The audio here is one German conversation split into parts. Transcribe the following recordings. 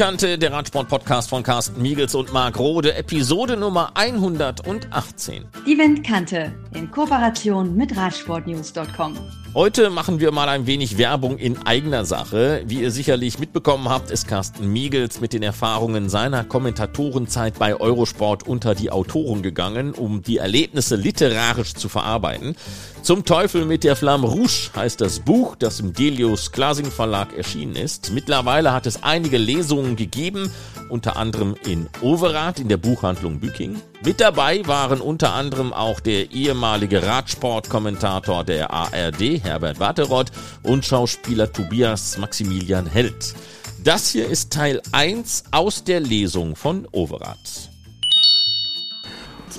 Windkante, der Radsport-Podcast von Carsten Miegels und Marc Rode, Episode Nummer 118. Die Windkante in Kooperation mit Radsportnews.com. Heute machen wir mal ein wenig Werbung in eigener Sache. Wie ihr sicherlich mitbekommen habt, ist Carsten Miegels mit den Erfahrungen seiner Kommentatorenzeit bei Eurosport unter die Autoren gegangen, um die Erlebnisse literarisch zu verarbeiten. Zum Teufel mit der Flamme Rouge heißt das Buch, das im Delius Klasing Verlag erschienen ist. Mittlerweile hat es einige Lesungen gegeben, unter anderem in Overath in der Buchhandlung Büking. Mit dabei waren unter anderem auch der ehemalige Radsportkommentator der ARD, Herbert Watteroth und Schauspieler Tobias Maximilian Held. Das hier ist Teil 1 aus der Lesung von Overath.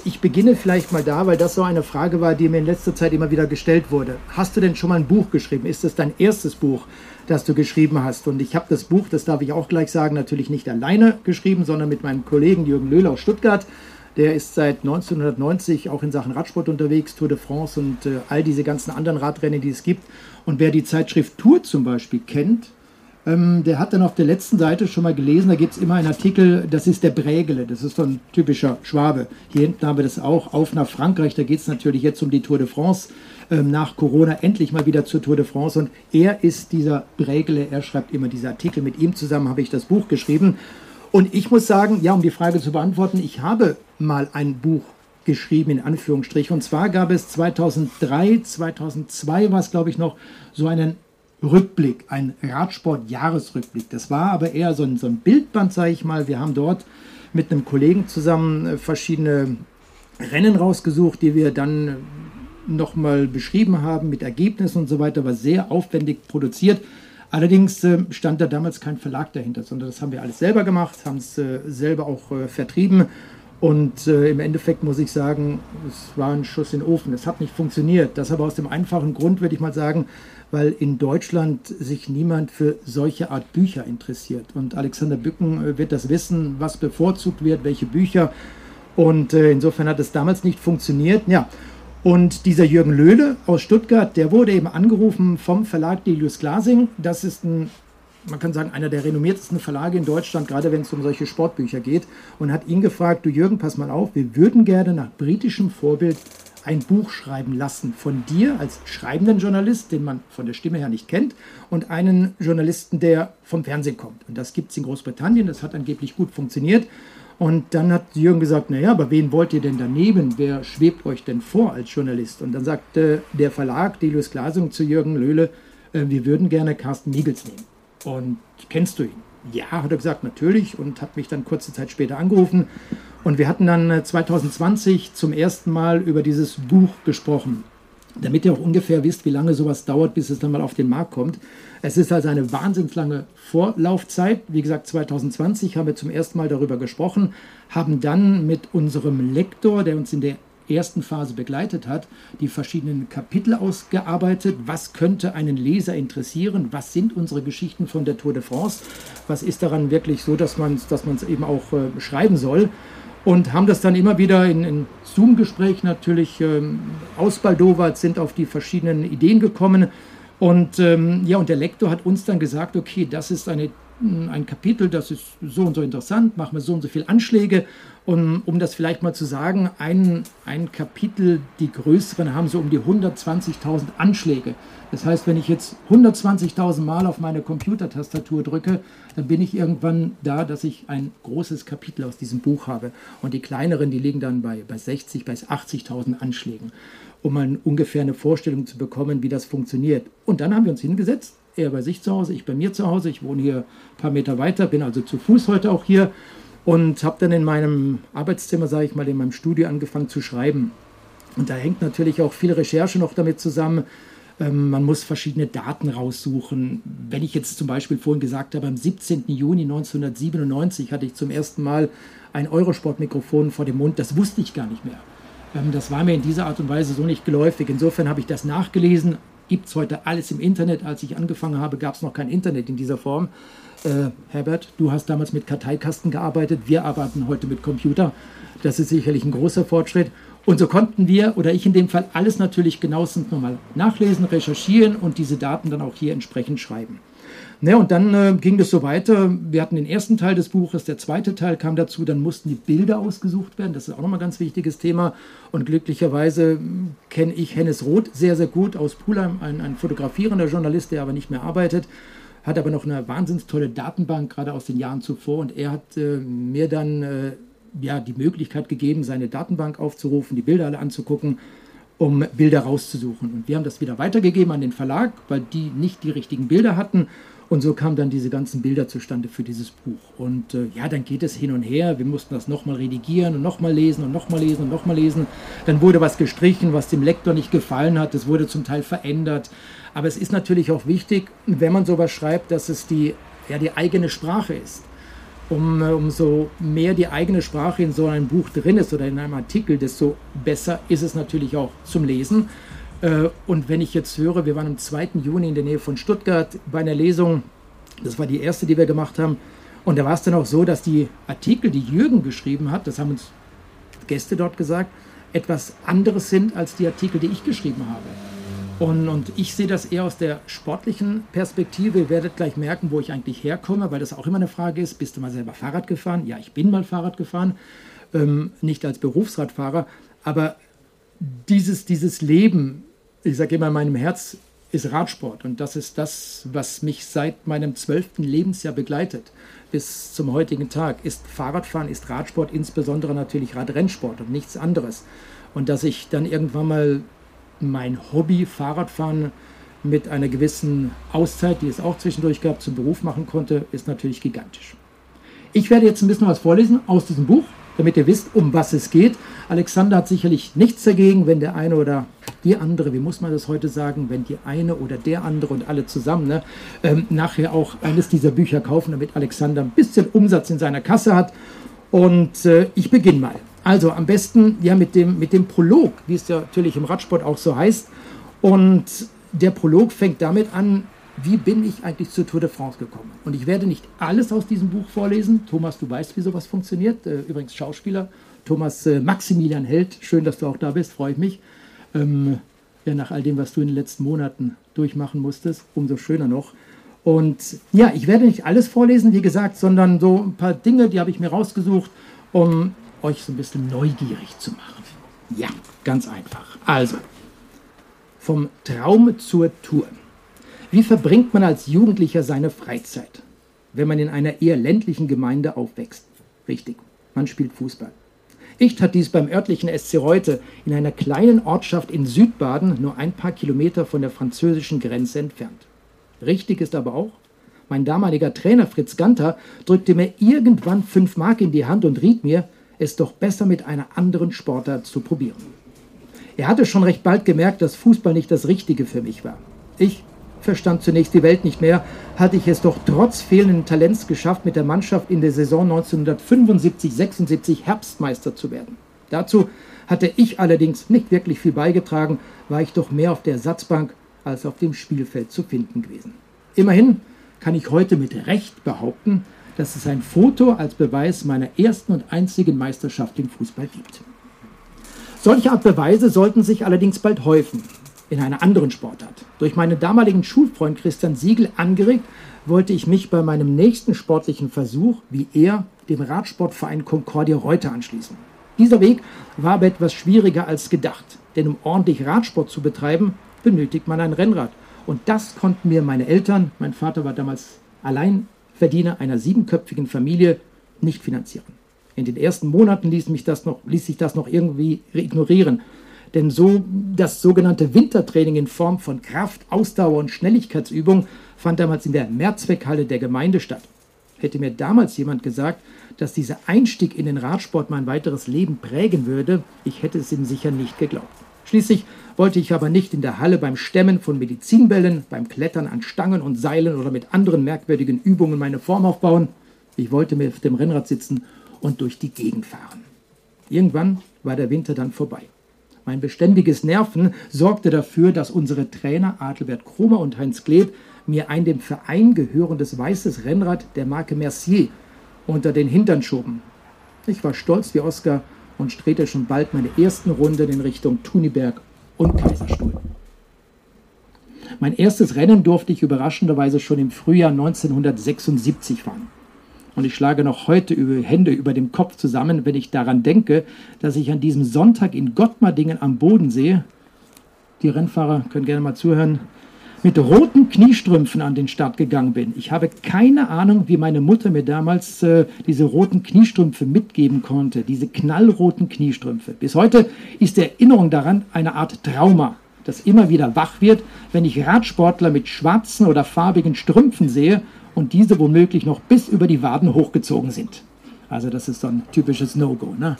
Ich beginne vielleicht mal da, weil das so eine Frage war, die mir in letzter Zeit immer wieder gestellt wurde. Hast du denn schon mal ein Buch geschrieben? Ist es dein erstes Buch, das du geschrieben hast? Und ich habe das Buch, das darf ich auch gleich sagen, natürlich nicht alleine geschrieben, sondern mit meinem Kollegen Jürgen Löhler aus Stuttgart. Der ist seit 1990 auch in Sachen Radsport unterwegs, Tour de France und äh, all diese ganzen anderen Radrennen, die es gibt. Und wer die Zeitschrift Tour zum Beispiel kennt, ähm, der hat dann auf der letzten Seite schon mal gelesen, da gibt es immer einen Artikel, das ist der Brägele, das ist so ein typischer Schwabe. Hier hinten haben wir das auch, auf nach Frankreich, da geht es natürlich jetzt um die Tour de France, ähm, nach Corona endlich mal wieder zur Tour de France und er ist dieser Brägele, er schreibt immer diese Artikel, mit ihm zusammen habe ich das Buch geschrieben und ich muss sagen, ja, um die Frage zu beantworten, ich habe mal ein Buch geschrieben, in Anführungsstrichen. Und zwar gab es 2003, 2002 war es, glaube ich, noch so einen Rückblick, ein Radsport-Jahresrückblick. Das war aber eher so ein, so ein Bildband, sage ich mal. Wir haben dort mit einem Kollegen zusammen äh, verschiedene Rennen rausgesucht, die wir dann äh, nochmal beschrieben haben mit Ergebnissen und so weiter, war sehr aufwendig produziert. Allerdings äh, stand da damals kein Verlag dahinter, sondern das haben wir alles selber gemacht, haben es selber auch vertrieben und äh, im Endeffekt muss ich sagen, es war ein Schuss in den Ofen. Es hat nicht funktioniert. Das aber aus dem einfachen Grund, würde ich mal sagen, weil in Deutschland sich niemand für solche Art Bücher interessiert. Und Alexander Bücken äh, wird das wissen, was bevorzugt wird, welche Bücher. Und äh, insofern hat es damals nicht funktioniert. Ja. Und dieser Jürgen Löhle aus Stuttgart, der wurde eben angerufen vom Verlag Delius Glasing. Das ist ein man kann sagen, einer der renommiertesten Verlage in Deutschland, gerade wenn es um solche Sportbücher geht, und hat ihn gefragt, du Jürgen, pass mal auf, wir würden gerne nach britischem Vorbild ein Buch schreiben lassen von dir als schreibenden Journalist, den man von der Stimme her nicht kennt, und einen Journalisten, der vom Fernsehen kommt. Und das gibt es in Großbritannien, das hat angeblich gut funktioniert. Und dann hat Jürgen gesagt, naja, aber wen wollt ihr denn daneben? Wer schwebt euch denn vor als Journalist? Und dann sagte der Verlag, Delius Glasung, zu Jürgen Löhle, äh, wir würden gerne Carsten Miegels nehmen. Und kennst du ihn? Ja, hat er gesagt, natürlich und hat mich dann kurze Zeit später angerufen. Und wir hatten dann 2020 äh, zum ersten Mal über dieses Buch gesprochen, damit ihr auch ungefähr wisst, wie lange sowas dauert, bis es dann mal auf den Markt kommt. Es ist also eine wahnsinnslange Vorlaufzeit. Wie gesagt, 2020 haben wir zum ersten Mal darüber gesprochen, haben dann mit unserem Lektor, der uns in der ersten Phase begleitet hat, die verschiedenen Kapitel ausgearbeitet. Was könnte einen Leser interessieren? Was sind unsere Geschichten von der Tour de France? Was ist daran wirklich so, dass man es dass eben auch äh, schreiben soll? Und haben das dann immer wieder in, in Zoom-Gespräch natürlich ähm, ausbaldowert, sind auf die verschiedenen Ideen gekommen. Und ähm, ja, und der Lektor hat uns dann gesagt, okay, das ist eine ein Kapitel, das ist so und so interessant, machen wir so und so viele Anschläge. Und um das vielleicht mal zu sagen, ein, ein Kapitel, die größeren haben so um die 120.000 Anschläge. Das heißt, wenn ich jetzt 120.000 Mal auf meine Computertastatur drücke, dann bin ich irgendwann da, dass ich ein großes Kapitel aus diesem Buch habe. Und die kleineren, die liegen dann bei, bei 60, bei 80.000 Anschlägen, um mal ungefähr eine Vorstellung zu bekommen, wie das funktioniert. Und dann haben wir uns hingesetzt er bei sich zu Hause, ich bei mir zu Hause. Ich wohne hier ein paar Meter weiter, bin also zu Fuß heute auch hier und habe dann in meinem Arbeitszimmer, sage ich mal, in meinem Studio angefangen zu schreiben. Und da hängt natürlich auch viel Recherche noch damit zusammen. Ähm, man muss verschiedene Daten raussuchen. Wenn ich jetzt zum Beispiel vorhin gesagt habe, am 17. Juni 1997 hatte ich zum ersten Mal ein Eurosport-Mikrofon vor dem Mund, das wusste ich gar nicht mehr. Ähm, das war mir in dieser Art und Weise so nicht geläufig. Insofern habe ich das nachgelesen, gibt es heute alles im Internet. Als ich angefangen habe, gab es noch kein Internet in dieser Form. Äh, Herbert, du hast damals mit Karteikasten gearbeitet, wir arbeiten heute mit Computer. Das ist sicherlich ein großer Fortschritt. Und so konnten wir, oder ich in dem Fall, alles natürlich genauestens nochmal nachlesen, recherchieren und diese Daten dann auch hier entsprechend schreiben. Ne, und dann äh, ging das so weiter. Wir hatten den ersten Teil des Buches, der zweite Teil kam dazu, dann mussten die Bilder ausgesucht werden. Das ist auch nochmal ein ganz wichtiges Thema. Und glücklicherweise hm, kenne ich Hennes Roth sehr, sehr gut aus Pulheim, ein, ein fotografierender Journalist, der aber nicht mehr arbeitet hat aber noch eine wahnsinnig tolle Datenbank, gerade aus den Jahren zuvor. Und er hat äh, mir dann äh, ja, die Möglichkeit gegeben, seine Datenbank aufzurufen, die Bilder alle anzugucken, um Bilder rauszusuchen. Und wir haben das wieder weitergegeben an den Verlag, weil die nicht die richtigen Bilder hatten. Und so kamen dann diese ganzen Bilder zustande für dieses Buch. Und äh, ja, dann geht es hin und her. Wir mussten das nochmal redigieren und nochmal lesen und nochmal lesen und nochmal lesen. Dann wurde was gestrichen, was dem Lektor nicht gefallen hat. Es wurde zum Teil verändert. Aber es ist natürlich auch wichtig, wenn man sowas schreibt, dass es die, ja, die eigene Sprache ist. Um, äh, umso mehr die eigene Sprache in so einem Buch drin ist oder in einem Artikel, desto besser ist es natürlich auch zum Lesen. Äh, und wenn ich jetzt höre, wir waren am 2. Juni in der Nähe von Stuttgart bei einer Lesung, das war die erste, die wir gemacht haben, und da war es dann auch so, dass die Artikel, die Jürgen geschrieben hat, das haben uns Gäste dort gesagt, etwas anderes sind als die Artikel, die ich geschrieben habe. Und, und, ich sehe das eher aus der sportlichen Perspektive. Ihr werdet gleich merken, wo ich eigentlich herkomme, weil das auch immer eine Frage ist. Bist du mal selber Fahrrad gefahren? Ja, ich bin mal Fahrrad gefahren, ähm, nicht als Berufsradfahrer, aber dieses, dieses Leben ich sage immer, in meinem Herz ist Radsport und das ist das, was mich seit meinem zwölften Lebensjahr begleitet bis zum heutigen Tag. Ist Fahrradfahren, ist Radsport, insbesondere natürlich Radrennsport und nichts anderes. Und dass ich dann irgendwann mal mein Hobby Fahrradfahren mit einer gewissen Auszeit, die es auch zwischendurch gab, zum Beruf machen konnte, ist natürlich gigantisch. Ich werde jetzt ein bisschen was vorlesen aus diesem Buch damit ihr wisst, um was es geht. Alexander hat sicherlich nichts dagegen, wenn der eine oder die andere, wie muss man das heute sagen, wenn die eine oder der andere und alle zusammen ne, ähm, nachher auch eines dieser Bücher kaufen, damit Alexander ein bisschen Umsatz in seiner Kasse hat. Und äh, ich beginne mal. Also am besten ja mit dem, mit dem Prolog, wie es ja natürlich im Radsport auch so heißt. Und der Prolog fängt damit an, wie bin ich eigentlich zur Tour de France gekommen? Und ich werde nicht alles aus diesem Buch vorlesen. Thomas, du weißt, wie sowas funktioniert. Äh, übrigens Schauspieler. Thomas äh, Maximilian Held, schön, dass du auch da bist, freue ich mich. Ähm, ja, nach all dem, was du in den letzten Monaten durchmachen musstest, umso schöner noch. Und ja, ich werde nicht alles vorlesen, wie gesagt, sondern so ein paar Dinge, die habe ich mir rausgesucht, um euch so ein bisschen neugierig zu machen. Ja, ganz einfach. Also, vom Traum zur Tour. Wie verbringt man als Jugendlicher seine Freizeit, wenn man in einer eher ländlichen Gemeinde aufwächst? Richtig, man spielt Fußball. Ich tat dies beim örtlichen SC Reute in einer kleinen Ortschaft in Südbaden, nur ein paar Kilometer von der französischen Grenze entfernt. Richtig ist aber auch, mein damaliger Trainer Fritz Ganter drückte mir irgendwann fünf Mark in die Hand und riet mir, es doch besser mit einer anderen Sportart zu probieren. Er hatte schon recht bald gemerkt, dass Fußball nicht das Richtige für mich war. Ich verstand zunächst die Welt nicht mehr, hatte ich es doch trotz fehlenden Talents geschafft, mit der Mannschaft in der Saison 1975-76 Herbstmeister zu werden. Dazu hatte ich allerdings nicht wirklich viel beigetragen, war ich doch mehr auf der Satzbank als auf dem Spielfeld zu finden gewesen. Immerhin kann ich heute mit Recht behaupten, dass es ein Foto als Beweis meiner ersten und einzigen Meisterschaft im Fußball gibt. Solche Art Beweise sollten sich allerdings bald häufen in einer anderen Sportart. Durch meinen damaligen Schulfreund Christian Siegel angeregt, wollte ich mich bei meinem nächsten sportlichen Versuch, wie er, dem Radsportverein Concordia Reuter anschließen. Dieser Weg war aber etwas schwieriger als gedacht, denn um ordentlich Radsport zu betreiben, benötigt man ein Rennrad. Und das konnten mir meine Eltern, mein Vater war damals Alleinverdiener einer siebenköpfigen Familie, nicht finanzieren. In den ersten Monaten ließ, mich das noch, ließ sich das noch irgendwie ignorieren. Denn so das sogenannte Wintertraining in Form von Kraft, Ausdauer und Schnelligkeitsübung fand damals in der Mehrzweckhalle der Gemeinde statt. Hätte mir damals jemand gesagt, dass dieser Einstieg in den Radsport mein weiteres Leben prägen würde, ich hätte es ihm sicher nicht geglaubt. Schließlich wollte ich aber nicht in der Halle beim Stemmen von Medizinbällen, beim Klettern an Stangen und Seilen oder mit anderen merkwürdigen Übungen meine Form aufbauen. Ich wollte mir auf dem Rennrad sitzen und durch die Gegend fahren. Irgendwann war der Winter dann vorbei. Mein beständiges Nerven sorgte dafür, dass unsere Trainer Adelbert Kromer und Heinz Kleb mir ein dem Verein gehörendes weißes Rennrad der Marke Mercier unter den Hintern schoben. Ich war stolz wie Oscar und strebte schon bald meine ersten Runden in Richtung Thuniberg und Kaiserstuhl. Mein erstes Rennen durfte ich überraschenderweise schon im Frühjahr 1976 fahren. Und ich schlage noch heute über Hände über dem Kopf zusammen, wenn ich daran denke, dass ich an diesem Sonntag in Gottmardingen am Bodensee, die Rennfahrer können gerne mal zuhören, mit roten Kniestrümpfen an den Start gegangen bin. Ich habe keine Ahnung, wie meine Mutter mir damals äh, diese roten Kniestrümpfe mitgeben konnte, diese knallroten Kniestrümpfe. Bis heute ist die Erinnerung daran eine Art Trauma, das immer wieder wach wird, wenn ich Radsportler mit schwarzen oder farbigen Strümpfen sehe und diese womöglich noch bis über die Waden hochgezogen sind. Also das ist so ein typisches No-Go. Ne?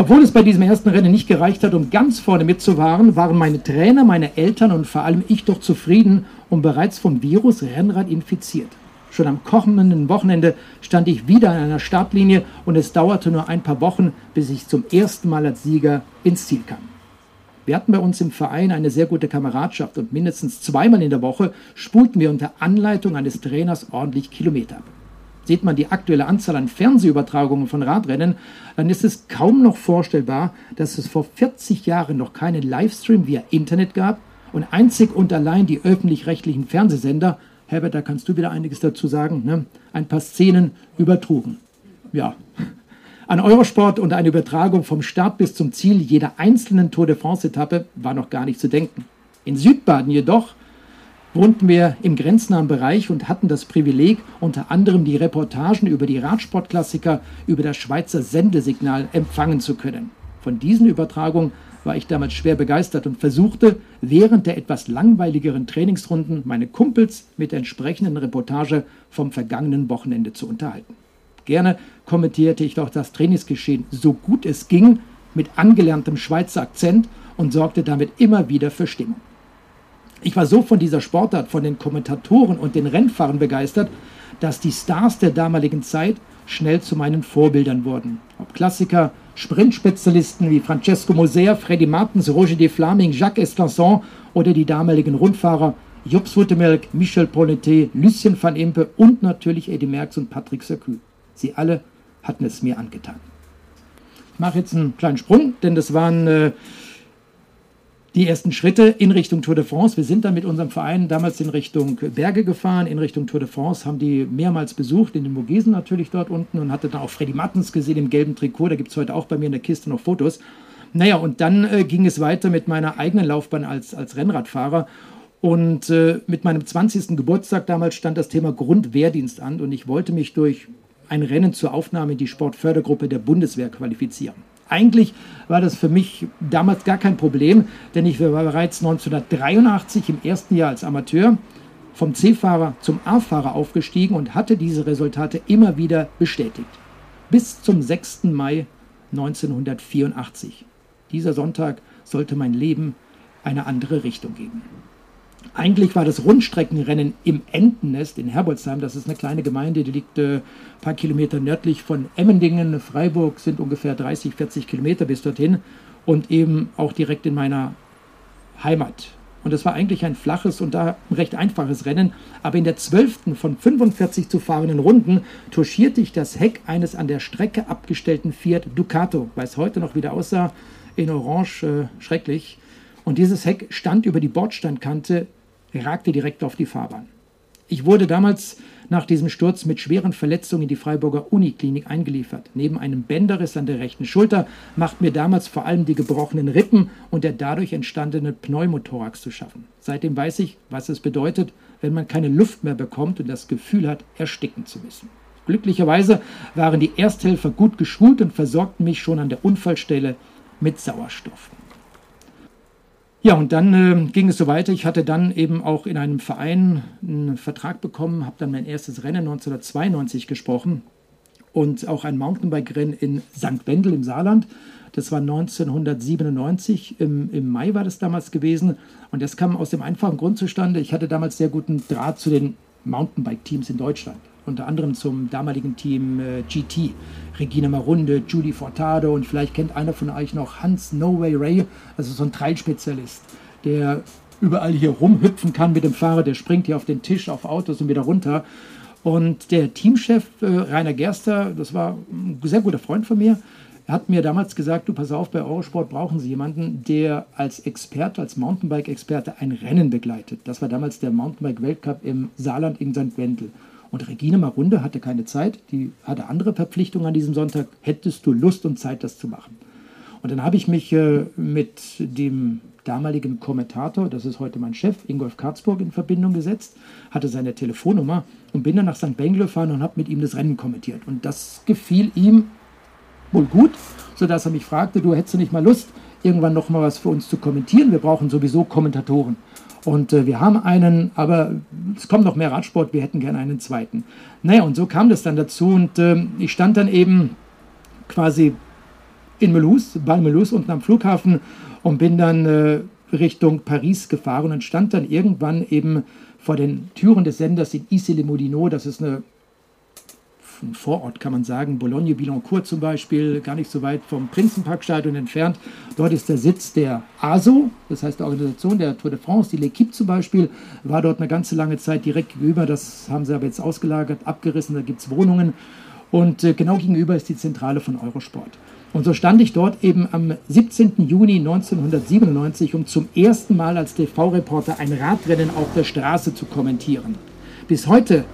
Obwohl es bei diesem ersten Rennen nicht gereicht hat, um ganz vorne mitzufahren, waren meine Trainer, meine Eltern und vor allem ich doch zufrieden und bereits vom Virus Rennrad infiziert. Schon am kommenden Wochenende stand ich wieder an einer Startlinie und es dauerte nur ein paar Wochen, bis ich zum ersten Mal als Sieger ins Ziel kam. Wir hatten bei uns im Verein eine sehr gute Kameradschaft und mindestens zweimal in der Woche spulten wir unter Anleitung eines Trainers ordentlich Kilometer ab. Sieht man die aktuelle Anzahl an Fernsehübertragungen von Radrennen, dann ist es kaum noch vorstellbar, dass es vor 40 Jahren noch keinen Livestream via Internet gab und einzig und allein die öffentlich-rechtlichen Fernsehsender, Herbert, da kannst du wieder einiges dazu sagen, ne, ein paar Szenen übertrugen. Ja, an Eurosport und eine Übertragung vom Start bis zum Ziel jeder einzelnen Tour de France-Etappe war noch gar nicht zu denken. In Südbaden jedoch wohnten wir im grenznahen Bereich und hatten das Privileg, unter anderem die Reportagen über die Radsportklassiker über das Schweizer Sendesignal empfangen zu können. Von diesen Übertragungen war ich damals schwer begeistert und versuchte, während der etwas langweiligeren Trainingsrunden meine Kumpels mit der entsprechenden Reportage vom vergangenen Wochenende zu unterhalten. Gerne kommentierte ich doch das Trainingsgeschehen so gut es ging mit angelerntem Schweizer Akzent und sorgte damit immer wieder für Stimmung. Ich war so von dieser Sportart, von den Kommentatoren und den Rennfahrern begeistert, dass die Stars der damaligen Zeit schnell zu meinen Vorbildern wurden. Ob Klassiker, Sprintspezialisten wie Francesco Moser, Freddy Martens, Roger de Flaming, Jacques Esclanson oder die damaligen Rundfahrer Jups Wuttemelk, Michel Poletet, Lucien van Impe und natürlich Eddie Merckx und Patrick Sercul. Sie alle hatten es mir angetan. Ich mache jetzt einen kleinen Sprung, denn das waren äh, die ersten Schritte in Richtung Tour de France. Wir sind dann mit unserem Verein damals in Richtung Berge gefahren, in Richtung Tour de France, haben die mehrmals besucht, in den Vogesen natürlich dort unten und hatte dann auch Freddy Mattens gesehen im gelben Trikot. Da gibt es heute auch bei mir in der Kiste noch Fotos. Naja, und dann äh, ging es weiter mit meiner eigenen Laufbahn als, als Rennradfahrer. Und äh, mit meinem 20. Geburtstag damals stand das Thema Grundwehrdienst an und ich wollte mich durch ein Rennen zur Aufnahme in die Sportfördergruppe der Bundeswehr qualifizieren. Eigentlich war das für mich damals gar kein Problem, denn ich war bereits 1983 im ersten Jahr als Amateur vom C-Fahrer zum A-Fahrer aufgestiegen und hatte diese Resultate immer wieder bestätigt. Bis zum 6. Mai 1984. Dieser Sonntag sollte mein Leben eine andere Richtung geben. Eigentlich war das Rundstreckenrennen im Entennest in Herbolzheim. Das ist eine kleine Gemeinde, die liegt ein äh, paar Kilometer nördlich von Emmendingen. Freiburg sind ungefähr 30, 40 Kilometer bis dorthin und eben auch direkt in meiner Heimat. Und das war eigentlich ein flaches und da recht einfaches Rennen. Aber in der zwölften von 45 zu fahrenden Runden touchierte ich das Heck eines an der Strecke abgestellten Fiat Ducato, weil es heute noch wieder aussah, in Orange, äh, schrecklich. Und dieses Heck stand über die Bordsteinkante, ragte direkt auf die Fahrbahn. Ich wurde damals nach diesem Sturz mit schweren Verletzungen in die Freiburger Uniklinik eingeliefert. Neben einem Bänderriss an der rechten Schulter macht mir damals vor allem die gebrochenen Rippen und der dadurch entstandene Pneumothorax zu schaffen. Seitdem weiß ich, was es bedeutet, wenn man keine Luft mehr bekommt und das Gefühl hat, ersticken zu müssen. Glücklicherweise waren die Ersthelfer gut geschult und versorgten mich schon an der Unfallstelle mit Sauerstoff. Ja, und dann äh, ging es so weiter. Ich hatte dann eben auch in einem Verein einen Vertrag bekommen, habe dann mein erstes Rennen 1992 gesprochen und auch ein Mountainbike-Rennen in St. Wendel im Saarland. Das war 1997, im, im Mai war das damals gewesen. Und das kam aus dem einfachen Grund zustande, ich hatte damals sehr guten Draht zu den Mountainbike-Teams in Deutschland. Unter anderem zum damaligen Team äh, GT. Regina Marunde, Judy Fortado und vielleicht kennt einer von euch noch Hans No Way Ray, also so ein Trailspezialist, der überall hier rumhüpfen kann mit dem Fahrer, der springt hier auf den Tisch, auf Autos und wieder runter. Und der Teamchef äh, Rainer Gerster, das war ein sehr guter Freund von mir, hat mir damals gesagt, du pass auf, bei Eurosport brauchen sie jemanden, der als Experte, als Mountainbike-Experte ein Rennen begleitet. Das war damals der Mountainbike-Weltcup im Saarland in St. Wendel. Und Regine Marunde hatte keine Zeit, die hatte andere Verpflichtungen an diesem Sonntag. Hättest du Lust und Zeit, das zu machen? Und dann habe ich mich äh, mit dem damaligen Kommentator, das ist heute mein Chef, Ingolf Karzburg, in Verbindung gesetzt, hatte seine Telefonnummer und bin dann nach St. Bengel gefahren und habe mit ihm das Rennen kommentiert. Und das gefiel ihm wohl gut, sodass er mich fragte, du hättest du nicht mal Lust, irgendwann noch mal was für uns zu kommentieren? Wir brauchen sowieso Kommentatoren. Und äh, wir haben einen, aber es kommt noch mehr Radsport, wir hätten gerne einen zweiten. Naja, und so kam das dann dazu und äh, ich stand dann eben quasi in Melus, bei Melus unten am Flughafen und bin dann äh, Richtung Paris gefahren und stand dann irgendwann eben vor den Türen des Senders in Issy-les-Moulineaux. Das ist eine ein Vorort, kann man sagen, Boulogne-Billancourt zum Beispiel, gar nicht so weit vom Prinzenparkstadion entfernt. Dort ist der Sitz der ASO, das heißt der Organisation der Tour de France. Die L'Equipe zum Beispiel war dort eine ganze lange Zeit direkt gegenüber. Das haben sie aber jetzt ausgelagert, abgerissen, da gibt es Wohnungen. Und äh, genau gegenüber ist die Zentrale von Eurosport. Und so stand ich dort eben am 17. Juni 1997, um zum ersten Mal als TV-Reporter ein Radrennen auf der Straße zu kommentieren. Bis heute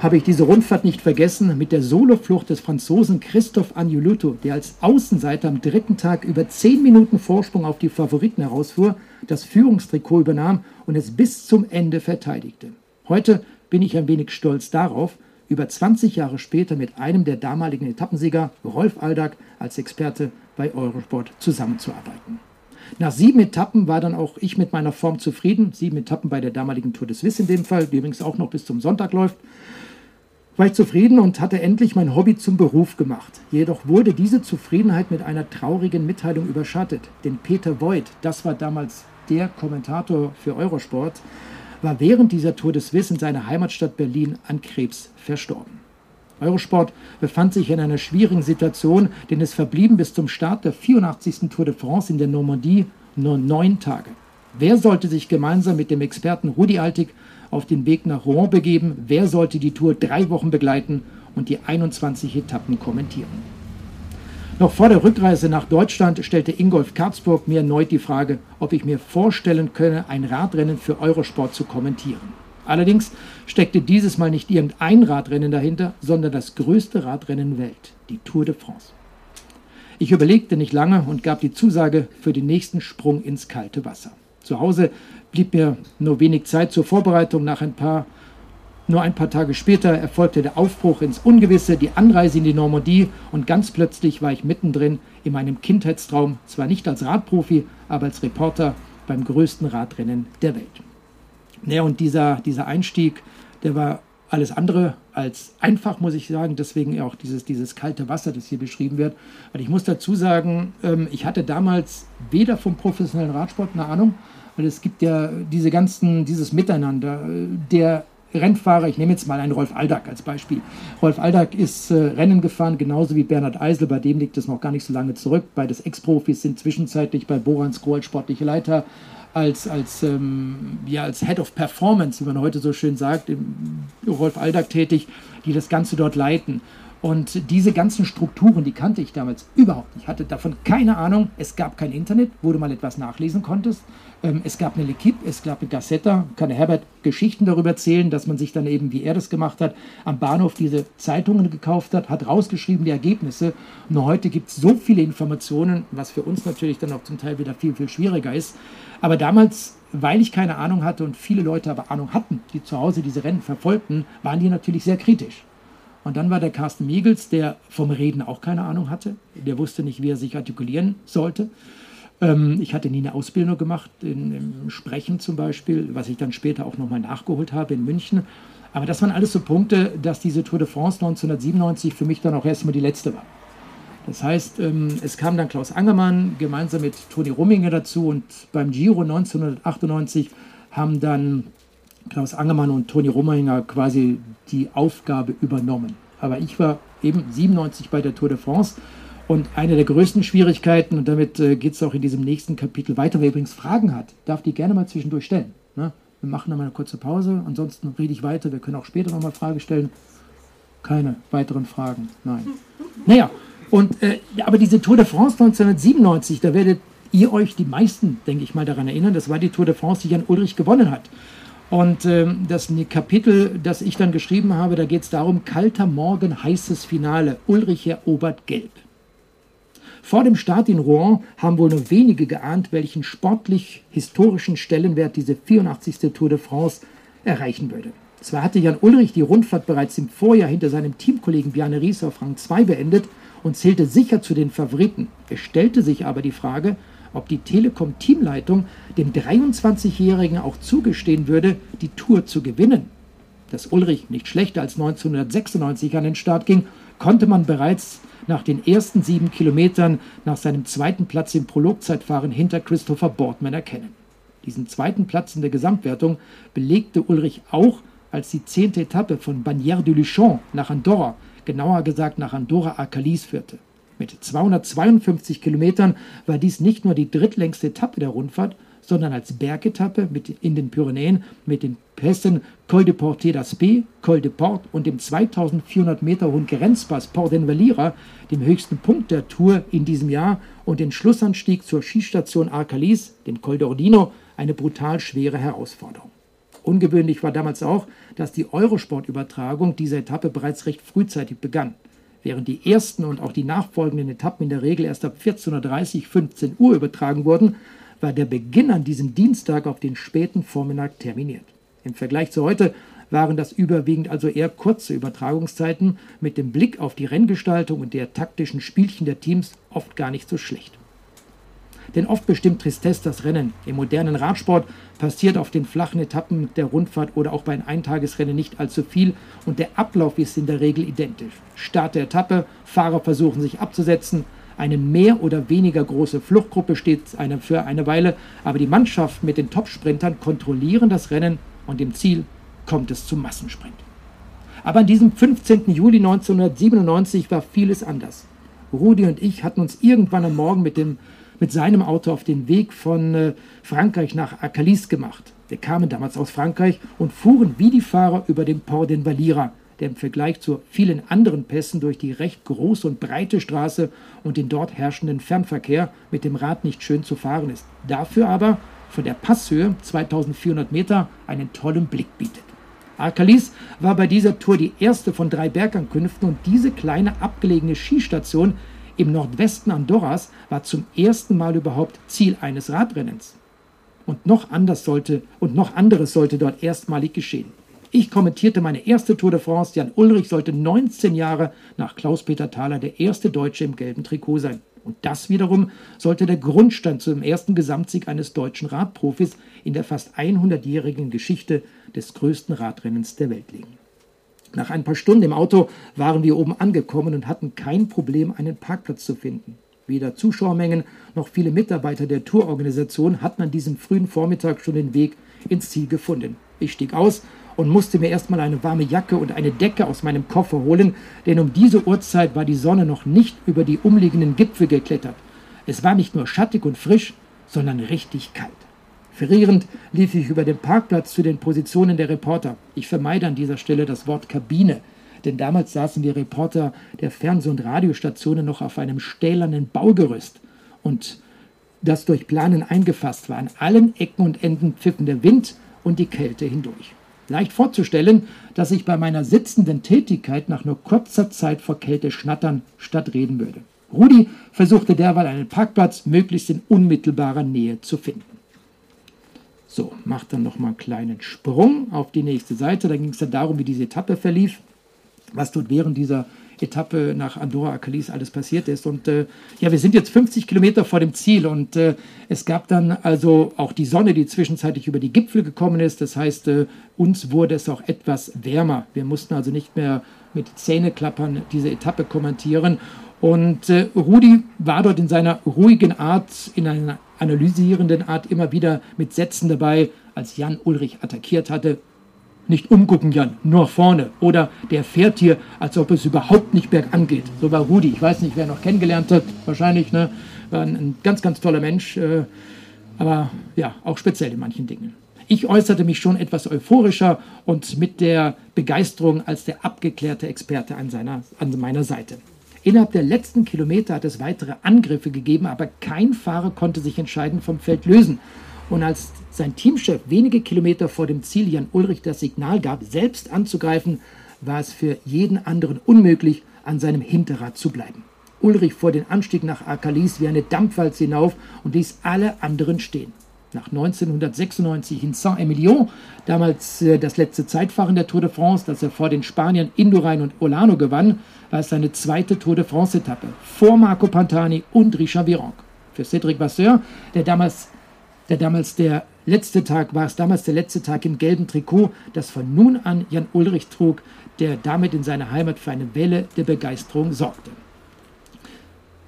habe ich diese Rundfahrt nicht vergessen mit der Soloflucht des Franzosen Christophe Agnoloto, der als Außenseiter am dritten Tag über zehn Minuten Vorsprung auf die Favoriten herausfuhr, das Führungstrikot übernahm und es bis zum Ende verteidigte. Heute bin ich ein wenig stolz darauf, über 20 Jahre später mit einem der damaligen Etappensieger, Rolf Aldag, als Experte bei Eurosport zusammenzuarbeiten. Nach sieben Etappen war dann auch ich mit meiner Form zufrieden. Sieben Etappen bei der damaligen Tour de Suisse in dem Fall, die übrigens auch noch bis zum Sonntag läuft war ich zufrieden und hatte endlich mein Hobby zum Beruf gemacht. Jedoch wurde diese Zufriedenheit mit einer traurigen Mitteilung überschattet. Denn Peter Voigt, das war damals der Kommentator für Eurosport, war während dieser Tour des Wiss in seiner Heimatstadt Berlin an Krebs verstorben. Eurosport befand sich in einer schwierigen Situation, denn es verblieben bis zum Start der 84. Tour de France in der Normandie nur neun Tage. Wer sollte sich gemeinsam mit dem Experten Rudi Altig auf den Weg nach Rouen begeben. Wer sollte die Tour drei Wochen begleiten und die 21 Etappen kommentieren? Noch vor der Rückreise nach Deutschland stellte Ingolf Karzburg mir erneut die Frage, ob ich mir vorstellen könne, ein Radrennen für Eurosport zu kommentieren. Allerdings steckte dieses Mal nicht irgendein Radrennen dahinter, sondern das größte Radrennen Welt, die Tour de France. Ich überlegte nicht lange und gab die Zusage für den nächsten Sprung ins kalte Wasser. Zu Hause blieb mir nur wenig Zeit zur Vorbereitung. Nach ein paar, nur ein paar Tage später erfolgte der Aufbruch ins Ungewisse, die Anreise in die Normandie und ganz plötzlich war ich mittendrin in meinem Kindheitstraum, zwar nicht als Radprofi, aber als Reporter beim größten Radrennen der Welt. Naja, und dieser, dieser Einstieg, der war alles andere als einfach, muss ich sagen. Deswegen auch dieses, dieses kalte Wasser, das hier beschrieben wird. Weil ich muss dazu sagen, ähm, ich hatte damals weder vom professionellen Radsport eine Ahnung, weil es gibt ja diese ganzen, dieses Miteinander. Der Rennfahrer, ich nehme jetzt mal einen Rolf Aldag als Beispiel. Rolf Aldag ist äh, Rennen gefahren, genauso wie Bernhard Eisel, bei dem liegt es noch gar nicht so lange zurück. Beides Ex-Profis sind zwischenzeitlich bei Borans als sportliche Leiter, als, als, ähm, ja, als Head of Performance, wie man heute so schön sagt, im Rolf Aldag tätig, die das Ganze dort leiten. Und diese ganzen Strukturen, die kannte ich damals überhaupt nicht. Ich hatte davon keine Ahnung. Es gab kein Internet, wo du mal etwas nachlesen konntest. Ähm, es gab eine L'Equipe, es gab eine Gazzetta. Kann Herbert Geschichten darüber erzählen, dass man sich dann eben, wie er das gemacht hat, am Bahnhof diese Zeitungen gekauft hat, hat rausgeschrieben die Ergebnisse. Nur heute gibt es so viele Informationen, was für uns natürlich dann auch zum Teil wieder viel, viel schwieriger ist. Aber damals weil ich keine Ahnung hatte und viele Leute aber Ahnung hatten, die zu Hause diese Rennen verfolgten, waren die natürlich sehr kritisch. Und dann war der Carsten Miegels, der vom Reden auch keine Ahnung hatte. Der wusste nicht, wie er sich artikulieren sollte. Ähm, ich hatte nie eine Ausbildung gemacht, in, im Sprechen zum Beispiel, was ich dann später auch nochmal nachgeholt habe in München. Aber das waren alles so Punkte, dass diese Tour de France 1997 für mich dann auch erstmal die letzte war. Das heißt, ähm, es kam dann Klaus Angermann gemeinsam mit Toni Rumminger dazu und beim Giro 1998 haben dann Klaus Angermann und Toni Rominger quasi die Aufgabe übernommen. Aber ich war eben 97 bei der Tour de France und eine der größten Schwierigkeiten, und damit äh, geht es auch in diesem nächsten Kapitel weiter, wer übrigens Fragen hat, darf die gerne mal zwischendurch stellen. Ne? Wir machen dann mal eine kurze Pause, ansonsten rede ich weiter. Wir können auch später nochmal Fragen stellen. Keine weiteren Fragen, nein. Naja, und, äh, aber diese Tour de France 1997, da werdet ihr euch die meisten, denke ich mal, daran erinnern, das war die Tour de France, die Jan Ulrich gewonnen hat. Und ähm, das Kapitel, das ich dann geschrieben habe, da geht es darum, kalter Morgen, heißes Finale, Ulrich erobert Gelb. Vor dem Start in Rouen haben wohl nur wenige geahnt, welchen sportlich-historischen Stellenwert diese 84. Tour de France erreichen würde. Zwar hatte Jan Ulrich die Rundfahrt bereits im Vorjahr hinter seinem Teamkollegen Bjarne Ries auf Rang 2 beendet und zählte sicher zu den Favoriten. Es stellte sich aber die Frage, ob die Telekom-Teamleitung dem 23-Jährigen auch zugestehen würde, die Tour zu gewinnen. Dass Ulrich nicht schlechter als 1996 an den Start ging, konnte man bereits nach den ersten sieben Kilometern nach seinem zweiten Platz im Prologzeitfahren hinter Christopher Boardman erkennen. Diesen zweiten Platz in der Gesamtwertung belegte Ulrich auch, als die zehnte Etappe von Bagnères de Luchon nach Andorra, genauer gesagt nach Andorra Arcalis führte. Mit 252 Kilometern war dies nicht nur die drittlängste Etappe der Rundfahrt, sondern als Bergetappe in den Pyrenäen mit den Pässen Col de Porte d'Aspet, Col de Port und dem 2400 Meter hohen Grenzpass Port d'Envalira, dem höchsten Punkt der Tour in diesem Jahr, und den Schlussanstieg zur Skistation Arcalis, dem Col d'Ordino, eine brutal schwere Herausforderung. Ungewöhnlich war damals auch, dass die Eurosport-Übertragung dieser Etappe bereits recht frühzeitig begann. Während die ersten und auch die nachfolgenden Etappen in der Regel erst ab 14.30 15 Uhr übertragen wurden, war der Beginn an diesem Dienstag auf den späten Vormittag terminiert. Im Vergleich zu heute waren das überwiegend also eher kurze Übertragungszeiten mit dem Blick auf die Renngestaltung und der taktischen Spielchen der Teams oft gar nicht so schlecht. Denn oft bestimmt Tristesse das Rennen. Im modernen Radsport passiert auf den flachen Etappen der Rundfahrt oder auch bei einem Eintagesrennen nicht allzu viel und der Ablauf ist in der Regel identisch. Start der Etappe, Fahrer versuchen sich abzusetzen, eine mehr oder weniger große Fluchtgruppe steht eine für eine Weile, aber die Mannschaft mit den Topsprintern kontrollieren das Rennen und im Ziel kommt es zum Massensprint. Aber an diesem 15. Juli 1997 war vieles anders. Rudi und ich hatten uns irgendwann am Morgen mit, dem, mit seinem Auto auf den Weg von äh, Frankreich nach Arcalis gemacht. Wir kamen damals aus Frankreich und fuhren wie die Fahrer über den Port d'Envalira, der im Vergleich zu vielen anderen Pässen durch die recht große und breite Straße und den dort herrschenden Fernverkehr mit dem Rad nicht schön zu fahren ist. Dafür aber von der Passhöhe 2400 Meter einen tollen Blick bietet. Arcalis war bei dieser Tour die erste von drei Bergankünften und diese kleine abgelegene Skistation im Nordwesten Andorras war zum ersten Mal überhaupt Ziel eines Radrennens. Und noch anders sollte und noch anderes sollte dort erstmalig geschehen. Ich kommentierte meine erste Tour de France. Jan Ulrich sollte 19 Jahre nach Klaus-Peter Thaler der erste Deutsche im gelben Trikot sein. Und das wiederum sollte der Grundstein zum ersten Gesamtsieg eines deutschen Radprofis in der fast 100-jährigen Geschichte des größten Radrennens der Welt liegen. Nach ein paar Stunden im Auto waren wir oben angekommen und hatten kein Problem, einen Parkplatz zu finden. Weder Zuschauermengen noch viele Mitarbeiter der Tourorganisation hatten an diesem frühen Vormittag schon den Weg ins Ziel gefunden. Ich stieg aus und musste mir erstmal eine warme Jacke und eine Decke aus meinem Koffer holen, denn um diese Uhrzeit war die Sonne noch nicht über die umliegenden Gipfel geklettert. Es war nicht nur schattig und frisch, sondern richtig kalt. Frierend lief ich über den Parkplatz zu den Positionen der Reporter. Ich vermeide an dieser Stelle das Wort Kabine, denn damals saßen wir Reporter der Fernseh- und Radiostationen noch auf einem stählernen Baugerüst und das durch Planen eingefasst war. An allen Ecken und Enden pfiffen der Wind und die Kälte hindurch. Leicht vorzustellen, dass ich bei meiner sitzenden Tätigkeit nach nur kurzer Zeit vor Kälte schnattern statt reden würde. Rudi versuchte derweil einen Parkplatz möglichst in unmittelbarer Nähe zu finden. So, macht dann nochmal einen kleinen Sprung auf die nächste Seite. Da ging es dann darum, wie diese Etappe verlief, was dort während dieser Etappe nach Andorra Akalis alles passiert ist. Und äh, ja, wir sind jetzt 50 Kilometer vor dem Ziel und äh, es gab dann also auch die Sonne, die zwischenzeitlich über die Gipfel gekommen ist. Das heißt, äh, uns wurde es auch etwas wärmer. Wir mussten also nicht mehr mit Zähneklappern diese Etappe kommentieren. Und äh, Rudi war dort in seiner ruhigen Art, in einer analysierenden Art immer wieder mit Sätzen dabei, als Jan Ulrich attackiert hatte. nicht umgucken, Jan, nur vorne. Oder der fährt hier, als ob es überhaupt nicht bergan geht. So war Rudi. Ich weiß nicht, wer noch kennengelernt hat. Wahrscheinlich, ne? War ein, ein ganz, ganz toller Mensch. Äh, aber ja, auch speziell in manchen Dingen. Ich äußerte mich schon etwas euphorischer und mit der Begeisterung als der abgeklärte Experte an, seiner, an meiner Seite. Innerhalb der letzten Kilometer hat es weitere Angriffe gegeben, aber kein Fahrer konnte sich entscheidend vom Feld lösen. Und als sein Teamchef wenige Kilometer vor dem Ziel Jan Ulrich das Signal gab, selbst anzugreifen, war es für jeden anderen unmöglich, an seinem Hinterrad zu bleiben. Ulrich fuhr den Anstieg nach Arcalis wie eine Dampfwalze hinauf und ließ alle anderen stehen. Nach 1996 in Saint-Emilion, damals äh, das letzte Zeitfahren der Tour de France, das er vor den Spaniern Indurain und Olano gewann, war es seine zweite Tour de France-Etappe vor Marco Pantani und Richard Virenque. Für Cédric Vasseur, der damals der damals der letzte Tag war es damals der letzte Tag im gelben Trikot, das von nun an Jan Ulrich trug, der damit in seiner Heimat für eine Welle der Begeisterung sorgte.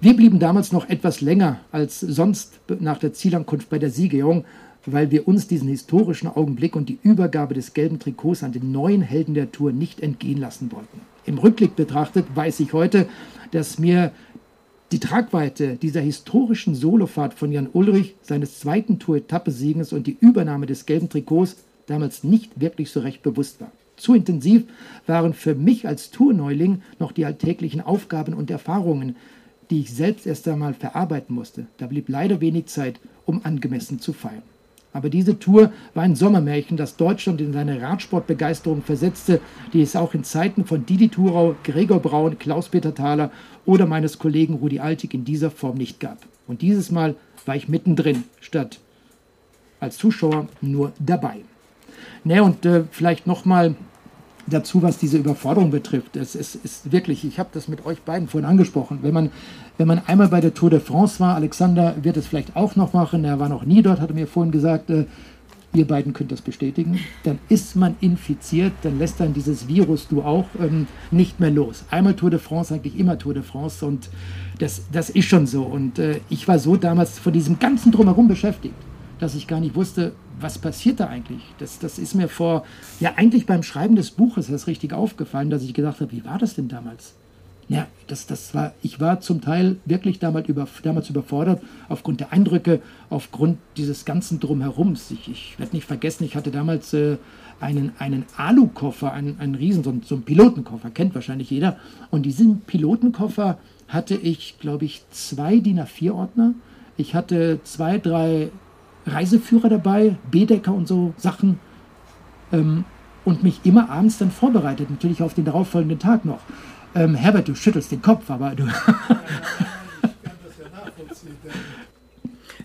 Wir blieben damals noch etwas länger als sonst nach der Zielankunft bei der Siegerehrung, weil wir uns diesen historischen Augenblick und die Übergabe des gelben Trikots an den neuen Helden der Tour nicht entgehen lassen wollten. Im Rückblick betrachtet weiß ich heute, dass mir die Tragweite dieser historischen Solofahrt von Jan Ulrich, seines zweiten Tour-Etappe-Siegens und die Übernahme des gelben Trikots damals nicht wirklich so recht bewusst war. Zu intensiv waren für mich als Tourneuling noch die alltäglichen Aufgaben und Erfahrungen, die ich selbst erst einmal verarbeiten musste. Da blieb leider wenig Zeit, um angemessen zu feiern. Aber diese Tour war ein Sommermärchen, das Deutschland in seine Radsportbegeisterung versetzte, die es auch in Zeiten von Didi Thurau, Gregor Braun, Klaus-Peter Thaler oder meines Kollegen Rudi Altig in dieser Form nicht gab. Und dieses Mal war ich mittendrin, statt als Zuschauer nur dabei. Ne, und äh, vielleicht nochmal dazu, was diese Überforderung betrifft. Es, ist wirklich, ich habe das mit euch beiden vorhin angesprochen, wenn man, wenn man einmal bei der Tour de France war, Alexander wird es vielleicht auch noch machen, er war noch nie dort, hat er mir vorhin gesagt, äh, ihr beiden könnt das bestätigen, dann ist man infiziert, dann lässt dann dieses Virus, du auch, ähm, nicht mehr los. Einmal Tour de France, eigentlich immer Tour de France und das, das ist schon so. Und äh, ich war so damals von diesem ganzen Drumherum beschäftigt, dass ich gar nicht wusste, was passiert da eigentlich? Das, das ist mir vor, ja eigentlich beim Schreiben des Buches das richtig aufgefallen, dass ich gedacht habe, wie war das denn damals? Ja, das, das war, ich war zum Teil wirklich damals, über, damals überfordert, aufgrund der Eindrücke, aufgrund dieses ganzen Drumherums. Ich, ich werde nicht vergessen, ich hatte damals äh, einen, einen Alukoffer, einen, einen Riesen, so, so einen Pilotenkoffer, kennt wahrscheinlich jeder. Und diesen Pilotenkoffer hatte ich, glaube ich, zwei DIN A4-Ordner. Ich hatte zwei, drei Reiseführer dabei, B-Decker und so Sachen. Ähm, und mich immer abends dann vorbereitet, natürlich auf den darauffolgenden Tag noch. Ähm, Herbert, du schüttelst den Kopf, aber du.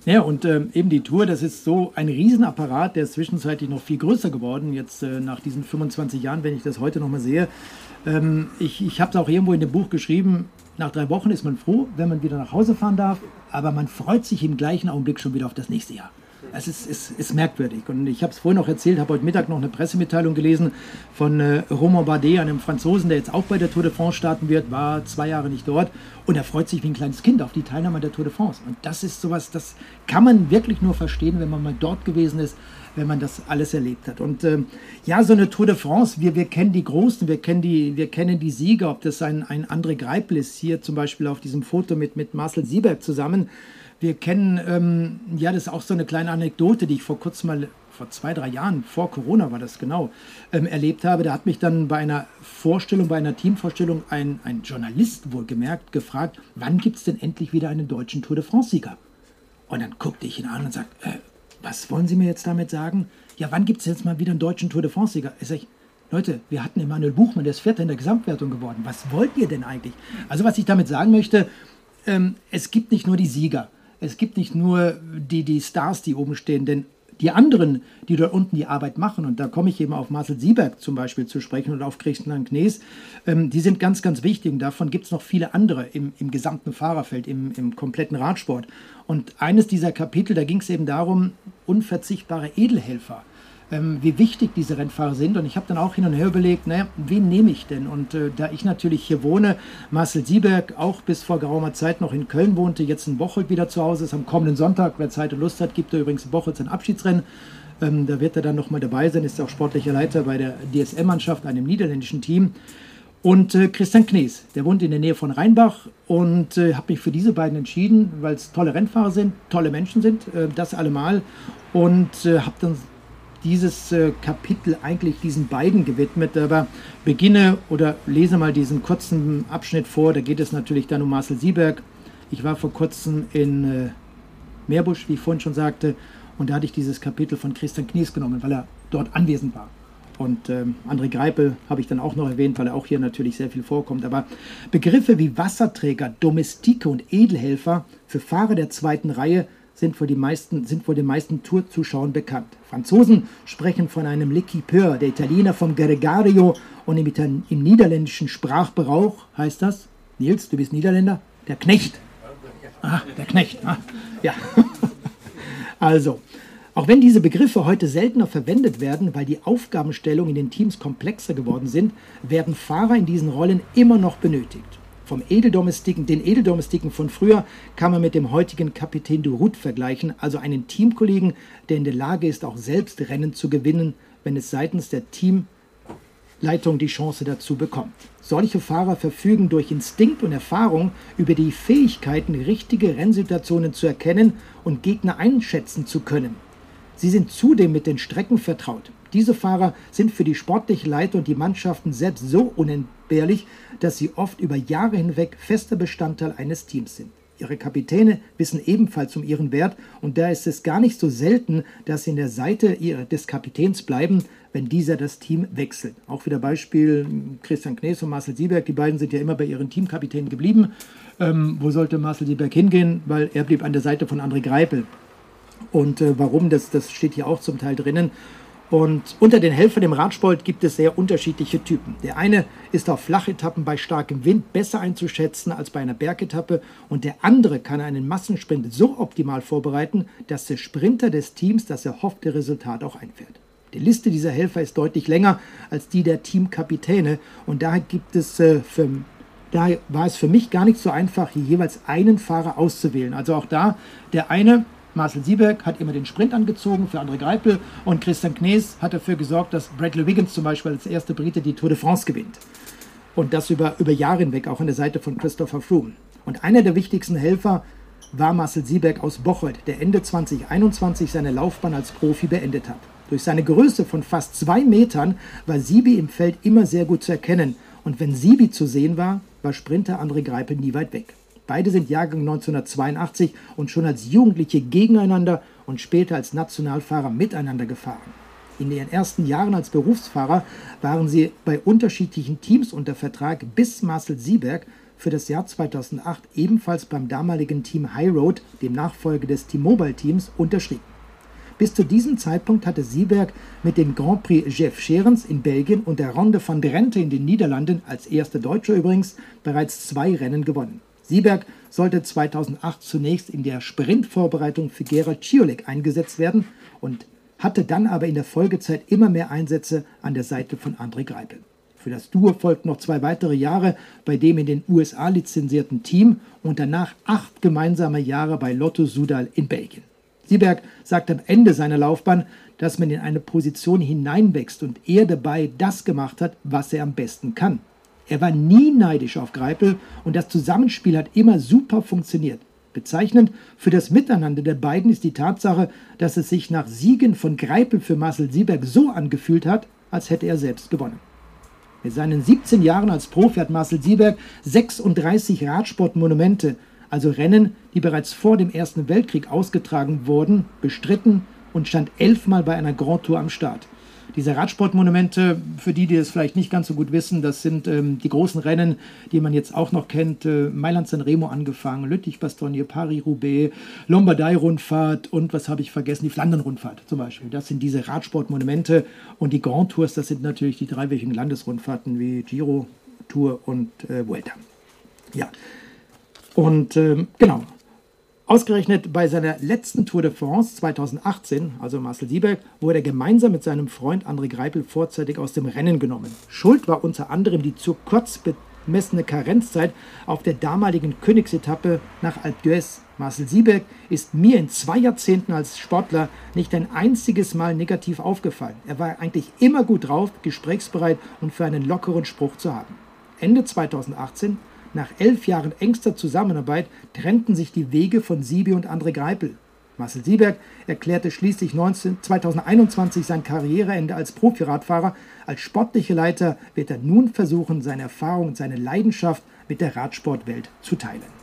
Ja, und ähm, eben die Tour, das ist so ein Riesenapparat, der ist zwischenzeitlich noch viel größer geworden, jetzt äh, nach diesen 25 Jahren, wenn ich das heute nochmal sehe. Ähm, ich ich habe es auch irgendwo in dem Buch geschrieben, nach drei Wochen ist man froh, wenn man wieder nach Hause fahren darf, aber man freut sich im gleichen Augenblick schon wieder auf das nächste Jahr. Es ist, ist, ist merkwürdig. Und ich habe es vorhin noch erzählt, habe heute Mittag noch eine Pressemitteilung gelesen von äh, Romain Bardet, einem Franzosen, der jetzt auch bei der Tour de France starten wird, war zwei Jahre nicht dort. Und er freut sich wie ein kleines Kind auf die Teilnahme der Tour de France. Und das ist sowas, das kann man wirklich nur verstehen, wenn man mal dort gewesen ist, wenn man das alles erlebt hat. Und ähm, ja, so eine Tour de France, wir, wir kennen die Großen, wir kennen die, wir kennen die Sieger, ob das ein, ein André Greipel ist, hier zum Beispiel auf diesem Foto mit, mit Marcel Sieberg zusammen wir kennen, ähm, ja, das ist auch so eine kleine Anekdote, die ich vor kurzem mal, vor zwei, drei Jahren, vor Corona war das genau, ähm, erlebt habe. Da hat mich dann bei einer Vorstellung, bei einer Teamvorstellung ein, ein Journalist wohlgemerkt gefragt, wann gibt es denn endlich wieder einen deutschen Tour de France-Sieger? Und dann guckte ich ihn an und sagte, äh, was wollen Sie mir jetzt damit sagen? Ja, wann gibt es jetzt mal wieder einen deutschen Tour de France-Sieger? Ich sage, Leute, wir hatten Emanuel Buchmann, der ist Vierter in der Gesamtwertung geworden. Was wollt ihr denn eigentlich? Also was ich damit sagen möchte, ähm, es gibt nicht nur die Sieger es gibt nicht nur die, die Stars, die oben stehen, denn die anderen, die dort unten die Arbeit machen, und da komme ich eben auf Marcel Sieberg zum Beispiel zu sprechen und auf Christian Knees, ähm, die sind ganz, ganz wichtig. Und davon gibt es noch viele andere im, im gesamten Fahrerfeld, im, im kompletten Radsport. Und eines dieser Kapitel, da ging es eben darum, unverzichtbare Edelhelfer ähm, wie wichtig diese Rennfahrer sind. Und ich habe dann auch hin und her überlegt, naja, wen nehme ich denn? Und äh, da ich natürlich hier wohne, Marcel Sieberg auch bis vor geraumer Zeit noch in Köln wohnte, jetzt in Bocholt wieder zu Hause ist, am kommenden Sonntag, wer Zeit und Lust hat, gibt er übrigens in Bocholt sein Abschiedsrennen. Ähm, da wird er dann nochmal dabei sein, ist auch sportlicher Leiter bei der DSM-Mannschaft, einem niederländischen Team. Und äh, Christian Knees, der wohnt in der Nähe von Rheinbach und äh, habe mich für diese beiden entschieden, weil es tolle Rennfahrer sind, tolle Menschen sind, äh, das allemal. Und äh, habe dann dieses äh, Kapitel eigentlich diesen beiden gewidmet. Aber beginne oder lese mal diesen kurzen Abschnitt vor. Da geht es natürlich dann um Marcel Sieberg. Ich war vor kurzem in äh, Meerbusch, wie ich vorhin schon sagte, und da hatte ich dieses Kapitel von Christian Knies genommen, weil er dort anwesend war. Und ähm, André Greipel habe ich dann auch noch erwähnt, weil er auch hier natürlich sehr viel vorkommt. Aber Begriffe wie Wasserträger, Domestike und Edelhelfer für Fahrer der zweiten Reihe sind vor, die den meisten Tourzuschauern bekannt. Franzosen sprechen von einem L'Equipeur, der Italiener vom Gregario und im, im niederländischen Sprachgebrauch heißt das, Nils, du bist Niederländer, der Knecht. Ah, der Knecht. Ah, ja. also, auch wenn diese Begriffe heute seltener verwendet werden, weil die Aufgabenstellungen in den Teams komplexer geworden sind, werden Fahrer in diesen Rollen immer noch benötigt. Vom Edeldomestiken, den Edeldomestiken von früher kann man mit dem heutigen Kapitän de Route vergleichen, also einen Teamkollegen, der in der Lage ist, auch selbst Rennen zu gewinnen, wenn es seitens der Teamleitung die Chance dazu bekommt. Solche Fahrer verfügen durch Instinkt und Erfahrung über die Fähigkeiten, richtige Rennsituationen zu erkennen und Gegner einschätzen zu können. Sie sind zudem mit den Strecken vertraut. Diese Fahrer sind für die sportliche Leiter und die Mannschaften selbst so unentbehrlich, dass sie oft über Jahre hinweg fester Bestandteil eines Teams sind. Ihre Kapitäne wissen ebenfalls um ihren Wert und da ist es gar nicht so selten, dass sie in der Seite des Kapitäns bleiben, wenn dieser das Team wechselt. Auch wieder Beispiel Christian Knees und Marcel Sieberg, die beiden sind ja immer bei ihren Teamkapitänen geblieben. Ähm, wo sollte Marcel Sieberg hingehen? Weil er blieb an der Seite von André Greipel. Und äh, warum, das, das steht hier auch zum Teil drinnen. Und unter den Helfern im Radsport gibt es sehr unterschiedliche Typen. Der eine ist auf Flachetappen bei starkem Wind besser einzuschätzen als bei einer Bergetappe und der andere kann einen Massensprint so optimal vorbereiten, dass der Sprinter des Teams das erhoffte Resultat auch einfährt. Die Liste dieser Helfer ist deutlich länger als die der Teamkapitäne und daher gibt es äh, für, daher war es für mich gar nicht so einfach, hier jeweils einen Fahrer auszuwählen. Also auch da der eine Marcel Sieberg hat immer den Sprint angezogen für André Greipel und Christian Knees hat dafür gesorgt, dass Bradley Wiggins zum Beispiel als erster Brite die Tour de France gewinnt. Und das über, über Jahre hinweg, auch an der Seite von Christopher Froome. Und einer der wichtigsten Helfer war Marcel Sieberg aus Bocholt, der Ende 2021 seine Laufbahn als Profi beendet hat. Durch seine Größe von fast zwei Metern war Siebi im Feld immer sehr gut zu erkennen. Und wenn Siebi zu sehen war, war Sprinter André Greipel nie weit weg. Beide sind Jahrgang 1982 und schon als Jugendliche gegeneinander und später als Nationalfahrer miteinander gefahren. In ihren ersten Jahren als Berufsfahrer waren sie bei unterschiedlichen Teams unter Vertrag, bis Marcel Sieberg für das Jahr 2008 ebenfalls beim damaligen Team High Road, dem Nachfolger des T-Mobile Teams, unterschrieb. Bis zu diesem Zeitpunkt hatte Sieberg mit dem Grand Prix Jeff Scherens in Belgien und der Ronde van Drenthe in den Niederlanden, als erster Deutscher übrigens, bereits zwei Rennen gewonnen. Sieberg sollte 2008 zunächst in der Sprintvorbereitung für Gerald Ciolek eingesetzt werden und hatte dann aber in der Folgezeit immer mehr Einsätze an der Seite von André Greipel. Für das Duo folgten noch zwei weitere Jahre bei dem in den USA lizenzierten Team und danach acht gemeinsame Jahre bei Lotto Sudal in Belgien. Sieberg sagt am Ende seiner Laufbahn, dass man in eine Position hineinwächst und er dabei das gemacht hat, was er am besten kann. Er war nie neidisch auf Greipel und das Zusammenspiel hat immer super funktioniert. Bezeichnend für das Miteinander der beiden ist die Tatsache, dass es sich nach Siegen von Greipel für Marcel Sieberg so angefühlt hat, als hätte er selbst gewonnen. Mit seinen 17 Jahren als Profi hat Marcel Sieberg 36 Radsportmonumente, also Rennen, die bereits vor dem Ersten Weltkrieg ausgetragen wurden, bestritten und stand elfmal bei einer Grand Tour am Start. Diese Radsportmonumente, für die, die es vielleicht nicht ganz so gut wissen, das sind ähm, die großen Rennen, die man jetzt auch noch kennt. Äh, Mailand-San Remo angefangen, Lüttich-Bastogne, Paris-Roubaix, Lombardei-Rundfahrt und was habe ich vergessen? Die Flandern-Rundfahrt zum Beispiel. Das sind diese Radsportmonumente und die Grand Tours, das sind natürlich die dreiwöchigen Landesrundfahrten wie Giro, Tour und äh, Vuelta. Ja. Und ähm, genau, Ausgerechnet bei seiner letzten Tour de France 2018, also Marcel Sieberg, wurde er gemeinsam mit seinem Freund André Greipel vorzeitig aus dem Rennen genommen. Schuld war unter anderem die zu kurz angemessene Karenzzeit auf der damaligen Königsetappe nach Alpe d'Huez. Marcel Sieberg ist mir in zwei Jahrzehnten als Sportler nicht ein einziges Mal negativ aufgefallen. Er war eigentlich immer gut drauf, gesprächsbereit und für einen lockeren Spruch zu haben. Ende 2018, nach elf Jahren engster Zusammenarbeit, trennten sich die Wege von Sibi und André Greipel. Marcel Sieberg erklärte schließlich 19, 2021 sein Karriereende als Profiradfahrer. Als sportlicher Leiter wird er nun versuchen, seine Erfahrung und seine Leidenschaft mit der Radsportwelt zu teilen.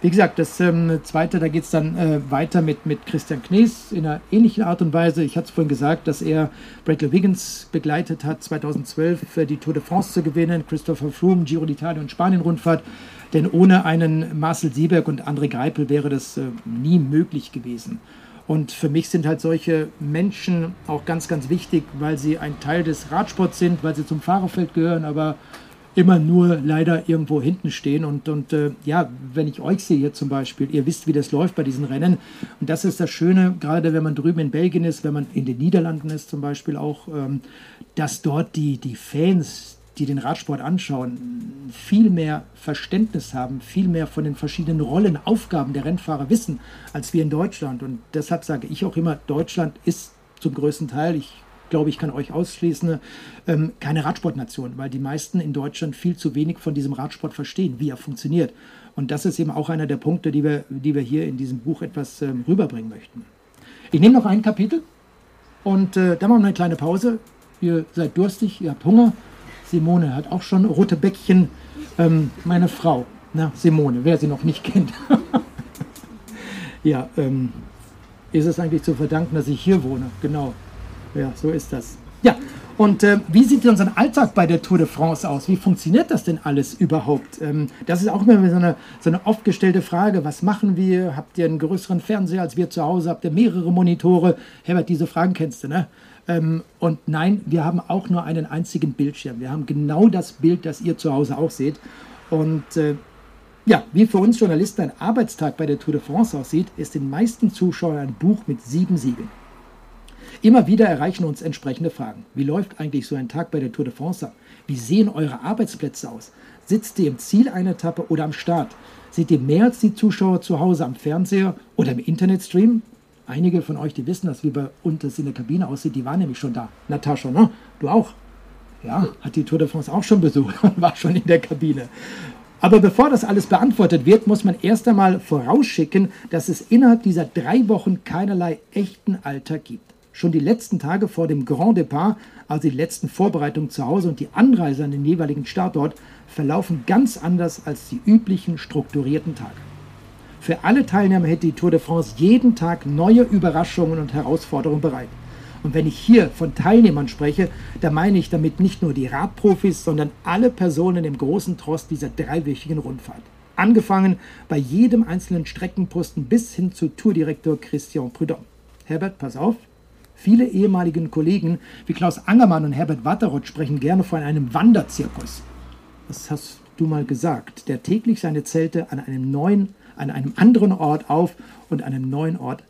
Wie gesagt, das ähm, zweite, da geht es dann äh, weiter mit, mit Christian Knees in einer ähnlichen Art und Weise. Ich hatte es vorhin gesagt, dass er Bradley Wiggins begleitet hat, 2012 für die Tour de France zu gewinnen, Christopher Froome, Giro d'Italia und Spanien-Rundfahrt. Denn ohne einen Marcel Sieberg und André Greipel wäre das äh, nie möglich gewesen. Und für mich sind halt solche Menschen auch ganz, ganz wichtig, weil sie ein Teil des Radsports sind, weil sie zum Fahrerfeld gehören, aber immer nur leider irgendwo hinten stehen. Und, und äh, ja, wenn ich euch sehe hier zum Beispiel, ihr wisst, wie das läuft bei diesen Rennen. Und das ist das Schöne, gerade wenn man drüben in Belgien ist, wenn man in den Niederlanden ist zum Beispiel auch, ähm, dass dort die, die Fans, die den Radsport anschauen, viel mehr Verständnis haben, viel mehr von den verschiedenen Rollen, Aufgaben der Rennfahrer wissen, als wir in Deutschland. Und deshalb sage ich auch immer, Deutschland ist zum größten Teil, ich glaube, ich kann euch ausschließen, ähm, keine Radsportnation, weil die meisten in Deutschland viel zu wenig von diesem Radsport verstehen, wie er funktioniert. Und das ist eben auch einer der Punkte, die wir, die wir hier in diesem Buch etwas ähm, rüberbringen möchten. Ich nehme noch ein Kapitel und äh, dann machen wir eine kleine Pause. Ihr seid durstig, ihr habt Hunger. Simone hat auch schon rote Bäckchen. Ähm, meine Frau, na, Simone, wer sie noch nicht kennt. ja, ähm, ist es eigentlich zu verdanken, dass ich hier wohne. Genau. Ja, so ist das. Ja, und äh, wie sieht denn unser Alltag bei der Tour de France aus? Wie funktioniert das denn alles überhaupt? Ähm, das ist auch immer so eine, so eine oft gestellte Frage. Was machen wir? Habt ihr einen größeren Fernseher als wir zu Hause? Habt ihr mehrere Monitore? Herbert, diese Fragen kennst du, ne? Ähm, und nein, wir haben auch nur einen einzigen Bildschirm. Wir haben genau das Bild, das ihr zu Hause auch seht. Und äh, ja, wie für uns Journalisten ein Arbeitstag bei der Tour de France aussieht, ist den meisten Zuschauern ein Buch mit sieben Siegeln. Immer wieder erreichen uns entsprechende Fragen. Wie läuft eigentlich so ein Tag bei der Tour de France ab? Wie sehen eure Arbeitsplätze aus? Sitzt ihr im Ziel einer Etappe oder am Start? Seht ihr mehr als die Zuschauer zu Hause am Fernseher oder im Internetstream? Einige von euch, die wissen das, wie bei uns in der Kabine aussieht, die waren nämlich schon da. Natascha, ne? Du auch? Ja, hat die Tour de France auch schon besucht und war schon in der Kabine. Aber bevor das alles beantwortet wird, muss man erst einmal vorausschicken, dass es innerhalb dieser drei Wochen keinerlei echten Alltag gibt. Schon die letzten Tage vor dem Grand Depart, also die letzten Vorbereitungen zu Hause und die Anreise an den jeweiligen Startort, verlaufen ganz anders als die üblichen strukturierten Tage. Für alle Teilnehmer hätte die Tour de France jeden Tag neue Überraschungen und Herausforderungen bereit. Und wenn ich hier von Teilnehmern spreche, da meine ich damit nicht nur die Radprofis, sondern alle Personen im großen Trost dieser dreiwöchigen Rundfahrt. Angefangen bei jedem einzelnen Streckenposten bis hin zu Tourdirektor Christian Prudhomme. Herbert, pass auf, Viele ehemaligen Kollegen wie Klaus Angermann und Herbert Watteroth sprechen gerne von einem Wanderzirkus. Das hast du mal gesagt, der täglich seine Zelte an einem neuen, an einem anderen Ort auf und an einem neuen Ort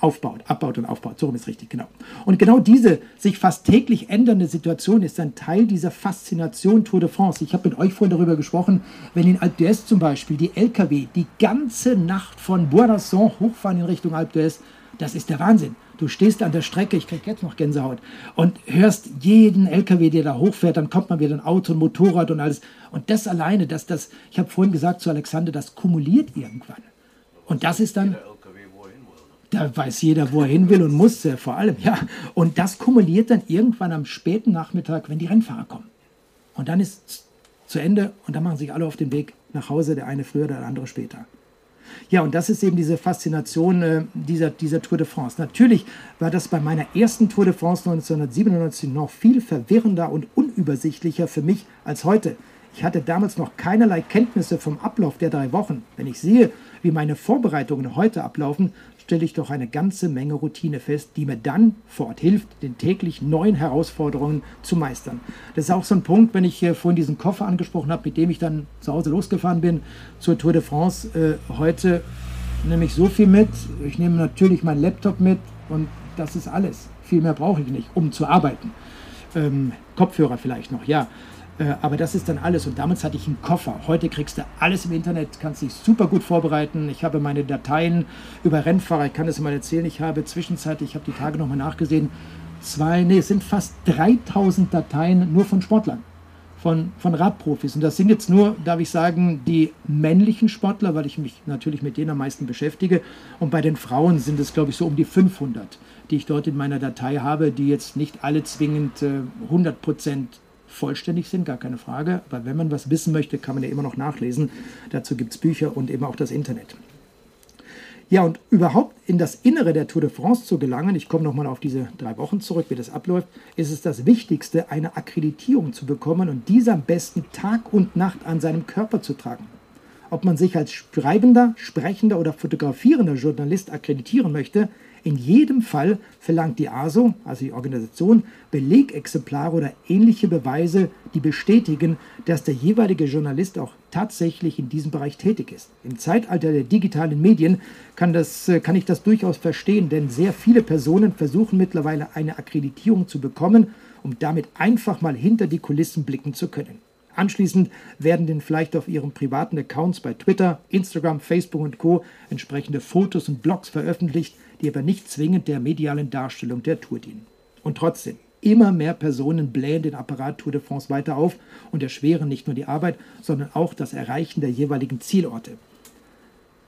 aufbaut, abbaut und aufbaut. So rum ist richtig, genau. Und genau diese sich fast täglich ändernde Situation ist ein Teil dieser Faszination Tour de France. Ich habe mit euch vorhin darüber gesprochen, wenn in Alpe d'Huez zum Beispiel die LKW die ganze Nacht von Boisdasson hochfahren in Richtung Alpe d'Huez, das ist der Wahnsinn. Du stehst an der Strecke, ich krieg jetzt noch Gänsehaut, und hörst jeden LKW, der da hochfährt, dann kommt man wieder ein Auto, ein Motorrad und alles. Und das alleine, dass das, ich habe vorhin gesagt zu Alexander, das kumuliert irgendwann. Und das ist dann. Da weiß jeder, wo er hin will und muss, äh, vor allem, ja. Und das kumuliert dann irgendwann am späten Nachmittag, wenn die Rennfahrer kommen. Und dann ist zu Ende und dann machen sich alle auf den Weg nach Hause, der eine früher, der andere später. Ja, und das ist eben diese Faszination äh, dieser, dieser Tour de France. Natürlich war das bei meiner ersten Tour de France 1997 noch viel verwirrender und unübersichtlicher für mich als heute. Ich hatte damals noch keinerlei Kenntnisse vom Ablauf der drei Wochen. Wenn ich sehe, wie meine Vorbereitungen heute ablaufen, stelle ich doch eine ganze Menge Routine fest, die mir dann vor Ort hilft, den täglich neuen Herausforderungen zu meistern. Das ist auch so ein Punkt, wenn ich hier vorhin diesen Koffer angesprochen habe, mit dem ich dann zu Hause losgefahren bin zur Tour de France. Äh, heute nehme ich so viel mit. Ich nehme natürlich meinen Laptop mit und das ist alles. Viel mehr brauche ich nicht, um zu arbeiten. Ähm, Kopfhörer vielleicht noch, ja. Äh, aber das ist dann alles. Und damals hatte ich einen Koffer. Heute kriegst du alles im Internet, kannst dich super gut vorbereiten. Ich habe meine Dateien über Rennfahrer, ich kann das mal erzählen. Ich habe zwischenzeitlich, ich habe die Tage nochmal nachgesehen, zwei, nee, es sind fast 3000 Dateien nur von Sportlern von, von Radprofis. Und das sind jetzt nur, darf ich sagen, die männlichen Sportler, weil ich mich natürlich mit denen am meisten beschäftige. Und bei den Frauen sind es, glaube ich, so um die 500, die ich dort in meiner Datei habe, die jetzt nicht alle zwingend äh, 100 Prozent vollständig sind, gar keine Frage. Aber wenn man was wissen möchte, kann man ja immer noch nachlesen. Dazu gibt es Bücher und eben auch das Internet. Ja, und überhaupt in das Innere der Tour de France zu gelangen, ich komme nochmal auf diese drei Wochen zurück, wie das abläuft, ist es das Wichtigste, eine Akkreditierung zu bekommen und diese am besten Tag und Nacht an seinem Körper zu tragen. Ob man sich als schreibender, sprechender oder fotografierender Journalist akkreditieren möchte, in jedem Fall verlangt die ASO, also die Organisation, Belegexemplare oder ähnliche Beweise, die bestätigen, dass der jeweilige Journalist auch tatsächlich in diesem Bereich tätig ist. Im Zeitalter der digitalen Medien kann, das, äh, kann ich das durchaus verstehen, denn sehr viele Personen versuchen mittlerweile eine Akkreditierung zu bekommen, um damit einfach mal hinter die Kulissen blicken zu können. Anschließend werden dann vielleicht auf ihren privaten Accounts bei Twitter, Instagram, Facebook und Co. entsprechende Fotos und Blogs veröffentlicht, die aber nicht zwingend der medialen Darstellung der Tour dienen. Und trotzdem, immer mehr Personen blähen den Apparat Tour de France weiter auf und erschweren nicht nur die Arbeit, sondern auch das Erreichen der jeweiligen Zielorte.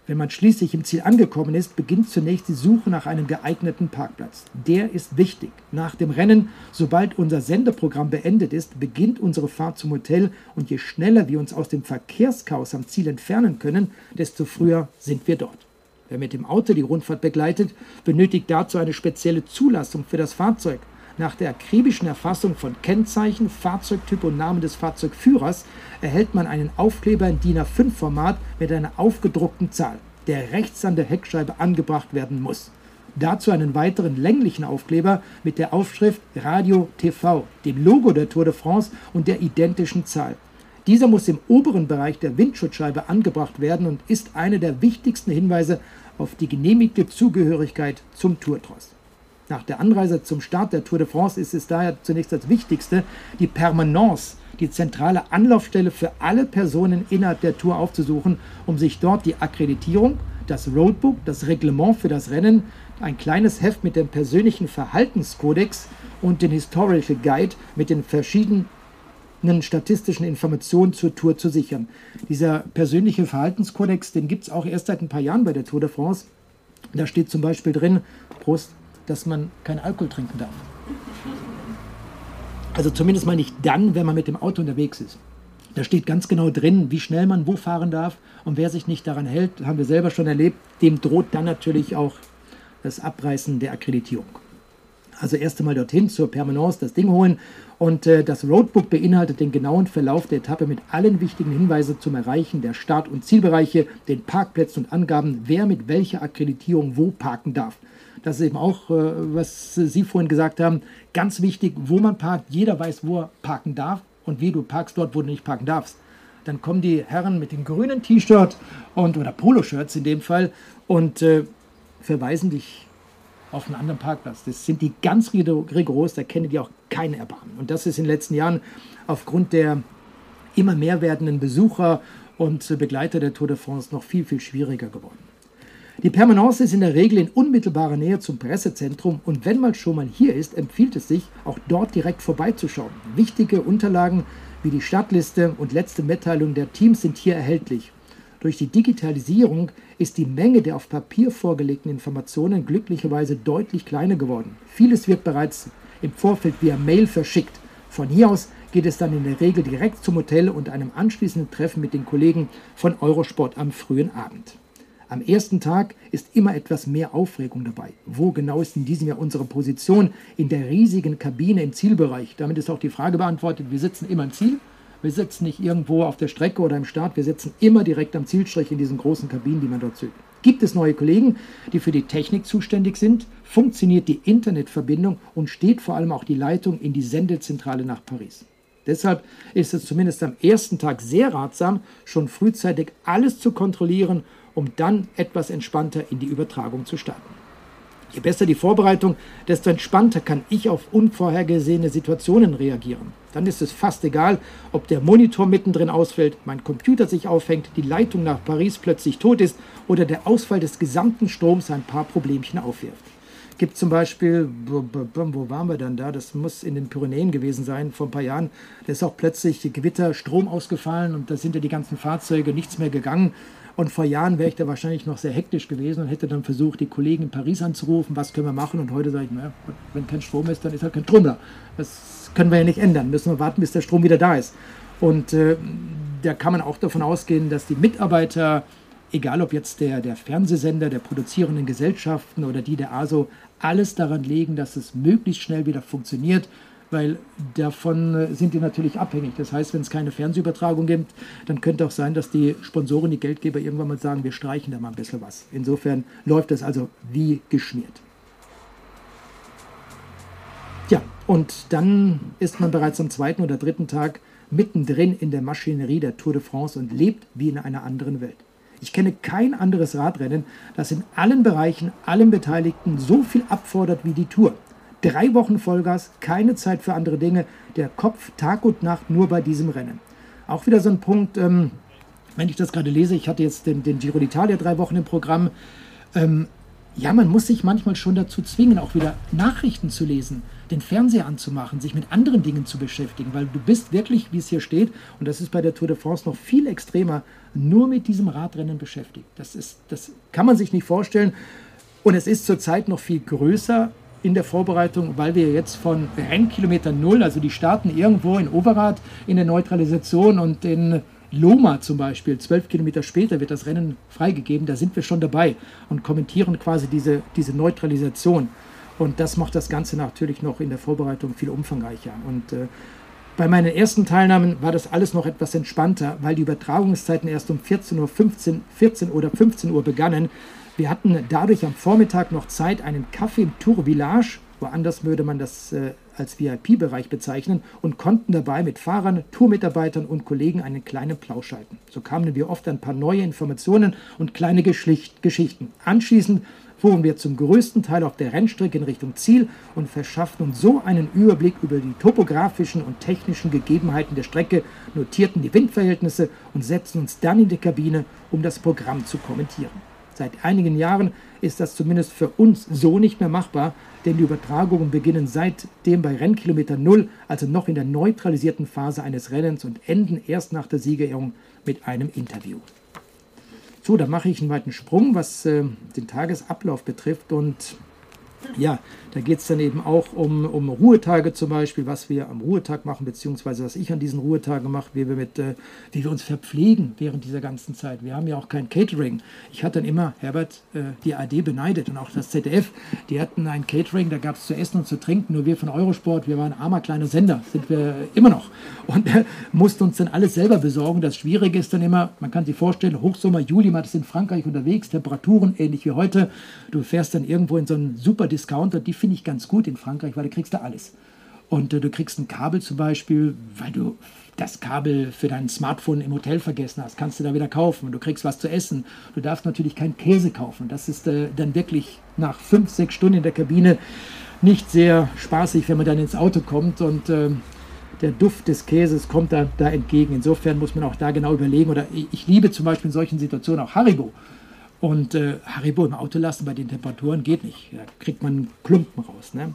Wenn man schließlich im Ziel angekommen ist, beginnt zunächst die Suche nach einem geeigneten Parkplatz. Der ist wichtig. Nach dem Rennen, sobald unser Sendeprogramm beendet ist, beginnt unsere Fahrt zum Hotel und je schneller wir uns aus dem Verkehrschaos am Ziel entfernen können, desto früher sind wir dort. Wer mit dem Auto die Rundfahrt begleitet, benötigt dazu eine spezielle Zulassung für das Fahrzeug. Nach der akribischen Erfassung von Kennzeichen, Fahrzeugtyp und Namen des Fahrzeugführers erhält man einen Aufkleber in DIN A5-Format mit einer aufgedruckten Zahl, der rechts an der Heckscheibe angebracht werden muss. Dazu einen weiteren länglichen Aufkleber mit der Aufschrift Radio TV, dem Logo der Tour de France und der identischen Zahl. Dieser muss im oberen Bereich der Windschutzscheibe angebracht werden und ist einer der wichtigsten Hinweise auf die genehmigte Zugehörigkeit zum Tourtross. Nach der Anreise zum Start der Tour de France ist es daher zunächst das Wichtigste, die Permanence, die zentrale Anlaufstelle für alle Personen innerhalb der Tour aufzusuchen, um sich dort die Akkreditierung, das Roadbook, das Reglement für das Rennen, ein kleines Heft mit dem persönlichen Verhaltenskodex und den Historical Guide mit den verschiedenen statistischen Informationen zur Tour zu sichern. Dieser persönliche Verhaltenskodex, den gibt es auch erst seit ein paar Jahren bei der Tour de France. Da steht zum Beispiel drin, Prost, dass man kein Alkohol trinken darf. Also zumindest mal nicht dann, wenn man mit dem Auto unterwegs ist. Da steht ganz genau drin, wie schnell man wo fahren darf. Und wer sich nicht daran hält, haben wir selber schon erlebt, dem droht dann natürlich auch das Abreißen der Akkreditierung. Also erst einmal dorthin zur Permanence das Ding holen und äh, das Roadbook beinhaltet den genauen Verlauf der Etappe mit allen wichtigen Hinweisen zum Erreichen der Start- und Zielbereiche, den Parkplätzen und Angaben, wer mit welcher Akkreditierung wo parken darf. Das ist eben auch, äh, was Sie vorhin gesagt haben, ganz wichtig, wo man parkt. Jeder weiß, wo er parken darf und wie du parkst dort, wo du nicht parken darfst. Dann kommen die Herren mit dem grünen T-Shirt oder Poloshirts in dem Fall und äh, verweisen dich auf einen anderen Parkplatz. Das sind die ganz rigoros, da kennen die auch keine Erbarmen. Und das ist in den letzten Jahren aufgrund der immer mehr werdenden Besucher und Begleiter der Tour de France noch viel, viel schwieriger geworden. Die Permanence ist in der Regel in unmittelbarer Nähe zum Pressezentrum und wenn man schon mal hier ist, empfiehlt es sich, auch dort direkt vorbeizuschauen. Wichtige Unterlagen wie die Startliste und letzte Mitteilung der Teams sind hier erhältlich. Durch die Digitalisierung ist die Menge der auf Papier vorgelegten Informationen glücklicherweise deutlich kleiner geworden. Vieles wird bereits im Vorfeld via Mail verschickt. Von hier aus geht es dann in der Regel direkt zum Hotel und einem anschließenden Treffen mit den Kollegen von Eurosport am frühen Abend. Am ersten Tag ist immer etwas mehr Aufregung dabei. Wo genau ist in diesem Jahr unsere Position in der riesigen Kabine im Zielbereich? Damit ist auch die Frage beantwortet. Wir sitzen immer im Ziel wir sitzen nicht irgendwo auf der Strecke oder im Start, wir sitzen immer direkt am Zielstrich in diesen großen Kabinen, die man dort sieht. Gibt es neue Kollegen, die für die Technik zuständig sind? Funktioniert die Internetverbindung und steht vor allem auch die Leitung in die Sendezentrale nach Paris? Deshalb ist es zumindest am ersten Tag sehr ratsam, schon frühzeitig alles zu kontrollieren, um dann etwas entspannter in die Übertragung zu starten. Je besser die Vorbereitung, desto entspannter kann ich auf unvorhergesehene Situationen reagieren. Dann ist es fast egal, ob der Monitor mittendrin ausfällt, mein Computer sich aufhängt, die Leitung nach Paris plötzlich tot ist oder der Ausfall des gesamten Stroms ein paar Problemchen aufwirft. Gibt zum Beispiel, wo waren wir dann da? Das muss in den Pyrenäen gewesen sein, vor ein paar Jahren. Da ist auch plötzlich Gewitter, Strom ausgefallen und da sind ja die ganzen Fahrzeuge nichts mehr gegangen. Und vor Jahren wäre ich da wahrscheinlich noch sehr hektisch gewesen und hätte dann versucht, die Kollegen in Paris anzurufen, was können wir machen. Und heute sage ich, naja, wenn kein Strom ist, dann ist halt kein Strom da. Das können wir ja nicht ändern. Müssen wir warten, bis der Strom wieder da ist. Und äh, da kann man auch davon ausgehen, dass die Mitarbeiter, egal ob jetzt der, der Fernsehsender, der produzierenden Gesellschaften oder die der ASO, alles daran legen, dass es möglichst schnell wieder funktioniert weil davon äh, sind die natürlich abhängig. Das heißt, wenn es keine Fernsehübertragung gibt, dann könnte auch sein, dass die Sponsoren, die Geldgeber irgendwann mal sagen, wir streichen da mal ein bisschen was. Insofern läuft das also wie geschmiert. Ja, und dann ist man bereits am zweiten oder dritten Tag mittendrin in der Maschinerie der Tour de France und lebt wie in einer anderen Welt. Ich kenne kein anderes Radrennen, das in allen Bereichen, allen Beteiligten so viel abfordert wie die Tour. Drei Wochen Vollgas, keine Zeit für andere Dinge, der Kopf Tag und Nacht nur bei diesem Rennen. Auch wieder so ein Punkt, ähm, wenn ich das gerade lese, ich hatte jetzt den, den Giro d'Italia drei Wochen im Programm. Ähm, ja, man muss sich manchmal schon dazu zwingen, auch wieder Nachrichten zu lesen, den Fernseher anzumachen, sich mit anderen Dingen zu beschäftigen, weil du bist wirklich, wie es hier steht, und das ist bei der Tour de France noch viel extremer, nur mit diesem Radrennen beschäftigt. Das, ist, das kann man sich nicht vorstellen. Und es ist zurzeit noch viel größer in der Vorbereitung, weil wir jetzt von Rennkilometer Null, also die starten irgendwo in Overath in der Neutralisation und in Loma zum Beispiel, zwölf Kilometer später wird das Rennen freigegeben, da sind wir schon dabei und kommentieren quasi diese, diese Neutralisation. Und das macht das Ganze natürlich noch in der Vorbereitung viel umfangreicher. Und äh, bei meinen ersten Teilnahmen war das alles noch etwas entspannter, weil die Übertragungszeiten erst um 14 Uhr, 15, 14 oder 15 Uhr begannen. Wir hatten dadurch am Vormittag noch Zeit, einen Kaffee im Tour Village, woanders würde man das äh, als VIP-Bereich bezeichnen, und konnten dabei mit Fahrern, Tourmitarbeitern und Kollegen einen kleinen Plausch halten. So kamen wir oft ein paar neue Informationen und kleine Geschlicht Geschichten. Anschließend fuhren wir zum größten Teil auf der Rennstrecke in Richtung Ziel und verschafften uns so einen Überblick über die topografischen und technischen Gegebenheiten der Strecke, notierten die Windverhältnisse und setzten uns dann in die Kabine, um das Programm zu kommentieren. Seit einigen Jahren ist das zumindest für uns so nicht mehr machbar, denn die Übertragungen beginnen seitdem bei Rennkilometer Null, also noch in der neutralisierten Phase eines Rennens und enden erst nach der Siegerehrung mit einem Interview. So, da mache ich einen weiten Sprung, was äh, den Tagesablauf betrifft und ja, da geht es dann eben auch um, um Ruhetage zum Beispiel, was wir am Ruhetag machen, beziehungsweise was ich an diesen Ruhetagen mache, wie wir, mit, äh, wie wir uns verpflegen während dieser ganzen Zeit. Wir haben ja auch kein Catering. Ich hatte dann immer, Herbert, äh, die AD beneidet und auch das ZDF. Die hatten ein Catering, da gab es zu essen und zu trinken. Nur wir von Eurosport, wir waren armer kleiner Sender, sind wir immer noch. Und äh, mussten uns dann alles selber besorgen. Das Schwierige ist dann immer, man kann sich vorstellen, Hochsommer, Juli, man ist in Frankreich unterwegs, Temperaturen ähnlich wie heute. Du fährst dann irgendwo in so einen super Discounter, die finde ich ganz gut in Frankreich, weil da kriegst du alles. Und äh, du kriegst ein Kabel zum Beispiel, weil du das Kabel für dein Smartphone im Hotel vergessen hast, kannst du da wieder kaufen. Und du kriegst was zu essen. Du darfst natürlich keinen Käse kaufen. Das ist äh, dann wirklich nach fünf, sechs Stunden in der Kabine nicht sehr spaßig, wenn man dann ins Auto kommt und äh, der Duft des Käses kommt da, da entgegen. Insofern muss man auch da genau überlegen. Oder ich, ich liebe zum Beispiel in solchen Situationen auch Haribo. Und äh, Haribo im Auto lassen bei den Temperaturen geht nicht. Da kriegt man Klumpen raus. Ne?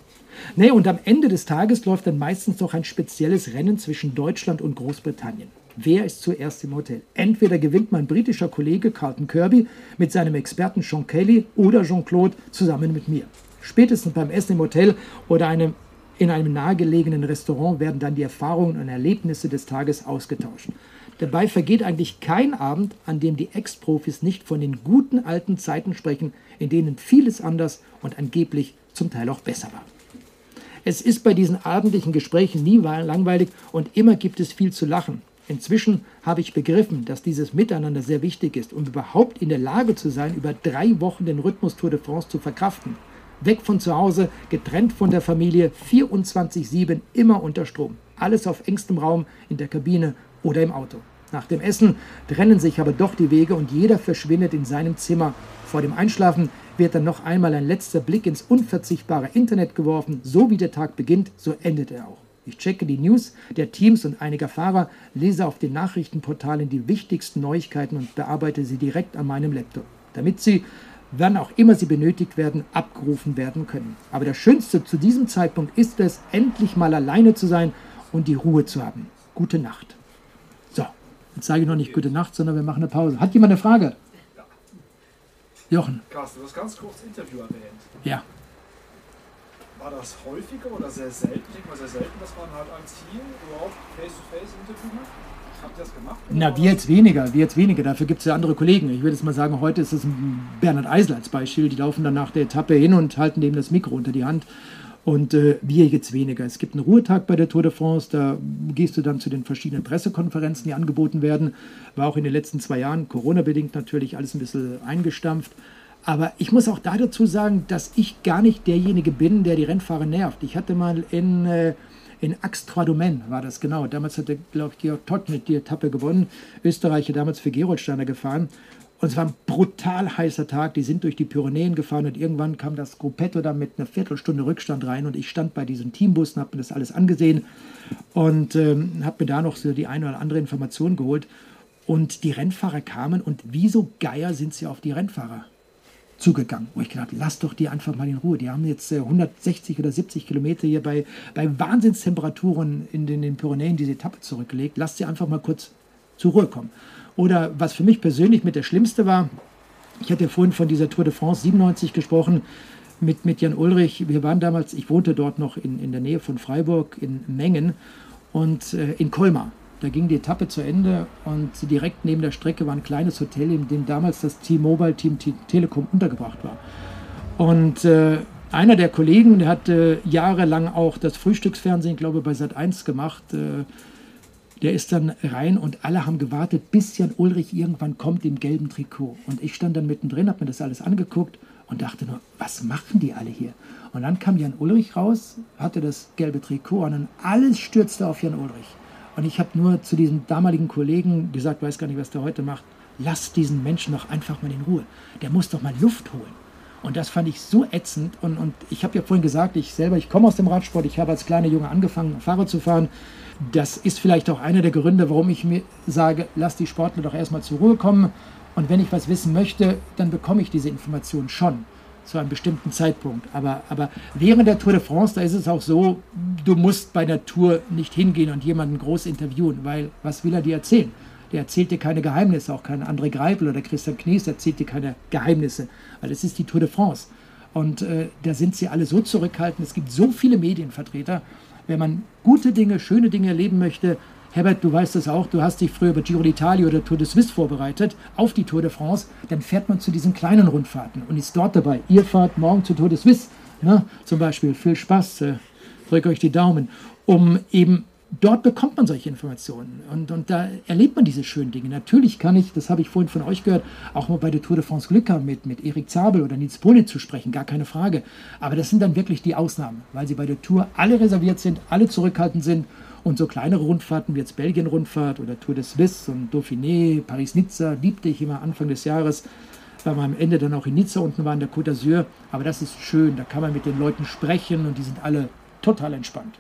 Nee, und am Ende des Tages läuft dann meistens noch ein spezielles Rennen zwischen Deutschland und Großbritannien. Wer ist zuerst im Hotel? Entweder gewinnt mein britischer Kollege Carlton Kirby mit seinem Experten Sean Kelly oder Jean-Claude zusammen mit mir. Spätestens beim Essen im Hotel oder einem, in einem nahegelegenen Restaurant werden dann die Erfahrungen und Erlebnisse des Tages ausgetauscht. Dabei vergeht eigentlich kein Abend, an dem die Ex-Profis nicht von den guten alten Zeiten sprechen, in denen vieles anders und angeblich zum Teil auch besser war. Es ist bei diesen abendlichen Gesprächen nie langweilig und immer gibt es viel zu lachen. Inzwischen habe ich begriffen, dass dieses Miteinander sehr wichtig ist, um überhaupt in der Lage zu sein, über drei Wochen den Rhythmus Tour de France zu verkraften. Weg von zu Hause, getrennt von der Familie, 24-7, immer unter Strom. Alles auf engstem Raum, in der Kabine oder im Auto. Nach dem Essen trennen sich aber doch die Wege und jeder verschwindet in seinem Zimmer. Vor dem Einschlafen wird dann noch einmal ein letzter Blick ins unverzichtbare Internet geworfen. So wie der Tag beginnt, so endet er auch. Ich checke die News der Teams und einiger Fahrer, lese auf den Nachrichtenportalen die wichtigsten Neuigkeiten und bearbeite sie direkt an meinem Laptop, damit sie, wann auch immer sie benötigt werden, abgerufen werden können. Aber das Schönste zu diesem Zeitpunkt ist es, endlich mal alleine zu sein und die Ruhe zu haben. Gute Nacht. Jetzt sage ich noch nicht gute Nacht, sondern wir machen eine Pause. Hat jemand eine Frage? Jochen. Carsten, du hast ganz kurz Interview erwähnt. Ja. War das häufiger oder sehr selten? Ich denke mal sehr selten, dass man halt als Team überhaupt Face-to-Face-Interview macht. Habt ihr das gemacht? Na, wir jetzt weniger, wir jetzt weniger. Dafür gibt es ja andere Kollegen. Ich würde jetzt mal sagen, heute ist es Bernhard Eisel als Beispiel. Die laufen dann nach der Etappe hin und halten dem das Mikro unter die Hand. Und äh, wir jetzt weniger. Es gibt einen Ruhetag bei der Tour de France, da gehst du dann zu den verschiedenen Pressekonferenzen, die angeboten werden. War auch in den letzten zwei Jahren, Corona-bedingt natürlich, alles ein bisschen eingestampft. Aber ich muss auch da dazu sagen, dass ich gar nicht derjenige bin, der die Rennfahrer nervt. Ich hatte mal in, äh, in Aix-Trois-Domaines, war das genau. Damals hatte, glaube ich, Georg Todt mit die Etappe gewonnen. Österreicher damals für Gerolsteiner gefahren. Und es war ein brutal heißer Tag. Die sind durch die Pyrenäen gefahren und irgendwann kam das Gruppetto da mit einer Viertelstunde Rückstand rein und ich stand bei diesen Teambussen, habe mir das alles angesehen und ähm, habe mir da noch so die eine oder andere Information geholt. Und die Rennfahrer kamen und wie so Geier sind sie auf die Rennfahrer zugegangen. Wo ich gedacht, lass doch die einfach mal in Ruhe. Die haben jetzt äh, 160 oder 70 Kilometer hier bei, bei Wahnsinnstemperaturen in den, in den Pyrenäen diese Etappe zurückgelegt. Lass sie einfach mal kurz zur Ruhe kommen. Oder was für mich persönlich mit der Schlimmste war, ich hatte ja vorhin von dieser Tour de France 97 gesprochen, mit, mit Jan Ulrich. Wir waren damals, ich wohnte dort noch in, in der Nähe von Freiburg in Mengen und äh, in Colmar. Da ging die Etappe zu Ende und direkt neben der Strecke war ein kleines Hotel, in dem damals das T-Mobile Team Telekom untergebracht war. Und äh, einer der Kollegen, der hat äh, jahrelang auch das Frühstücksfernsehen, glaube ich, bei Sat1 gemacht. Äh, der ist dann rein und alle haben gewartet, bis Jan Ulrich irgendwann kommt im gelben Trikot. Und ich stand dann mittendrin, habe mir das alles angeguckt und dachte nur, was machen die alle hier? Und dann kam Jan Ulrich raus, hatte das gelbe Trikot an und alles stürzte auf Jan Ulrich. Und ich habe nur zu diesem damaligen Kollegen gesagt, weiß gar nicht, was der heute macht, lass diesen Menschen doch einfach mal in Ruhe. Der muss doch mal Luft holen. Und das fand ich so ätzend. Und, und ich habe ja vorhin gesagt, ich selber, ich komme aus dem Radsport, ich habe als kleiner Junge angefangen, Fahrrad zu fahren. Das ist vielleicht auch einer der Gründe, warum ich mir sage, lass die Sportler doch erstmal zur Ruhe kommen. Und wenn ich was wissen möchte, dann bekomme ich diese Informationen schon zu einem bestimmten Zeitpunkt. Aber, aber während der Tour de France, da ist es auch so, du musst bei der Tour nicht hingehen und jemanden groß interviewen, weil was will er dir erzählen? Der erzählt dir keine Geheimnisse, auch kein André Greipel oder Christian Knies erzählt dir keine Geheimnisse, weil es ist die Tour de France. Und äh, da sind sie alle so zurückhaltend. Es gibt so viele Medienvertreter. Wenn man gute Dinge, schöne Dinge erleben möchte, Herbert, du weißt das auch, du hast dich früher über Giro d'Italia oder Tour de Suisse vorbereitet, auf die Tour de France, dann fährt man zu diesen kleinen Rundfahrten und ist dort dabei. Ihr fahrt morgen zur Tour de Suisse, ne? zum Beispiel. Viel Spaß, äh, drückt euch die Daumen, um eben dort bekommt man solche Informationen und, und da erlebt man diese schönen Dinge. Natürlich kann ich, das habe ich vorhin von euch gehört, auch mal bei der Tour de France Glück haben, mit, mit Erik Zabel oder Nils Polin zu sprechen, gar keine Frage. Aber das sind dann wirklich die Ausnahmen, weil sie bei der Tour alle reserviert sind, alle zurückhaltend sind und so kleinere Rundfahrten wie jetzt Belgien-Rundfahrt oder Tour de Suisse und Dauphiné, Paris-Nizza liebte ich immer Anfang des Jahres, weil wir am Ende dann auch in Nizza unten waren, der Côte d'Azur. Aber das ist schön, da kann man mit den Leuten sprechen und die sind alle total entspannt.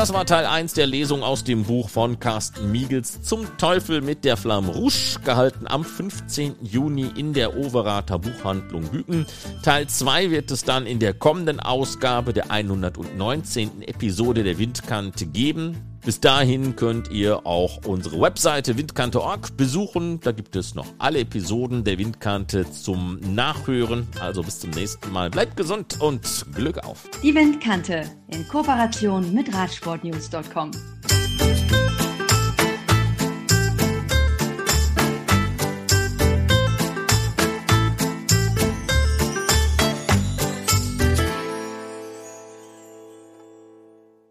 Das war Teil 1 der Lesung aus dem Buch von Carsten Miegels Zum Teufel mit der Flamme Rouge, gehalten am 15. Juni in der Overater Buchhandlung Büken. Teil 2 wird es dann in der kommenden Ausgabe der 119. Episode der Windkante geben. Bis dahin könnt ihr auch unsere Webseite windkante.org besuchen. Da gibt es noch alle Episoden der Windkante zum Nachhören. Also bis zum nächsten Mal. Bleibt gesund und Glück auf. Die Windkante in Kooperation mit Radsportnews.com.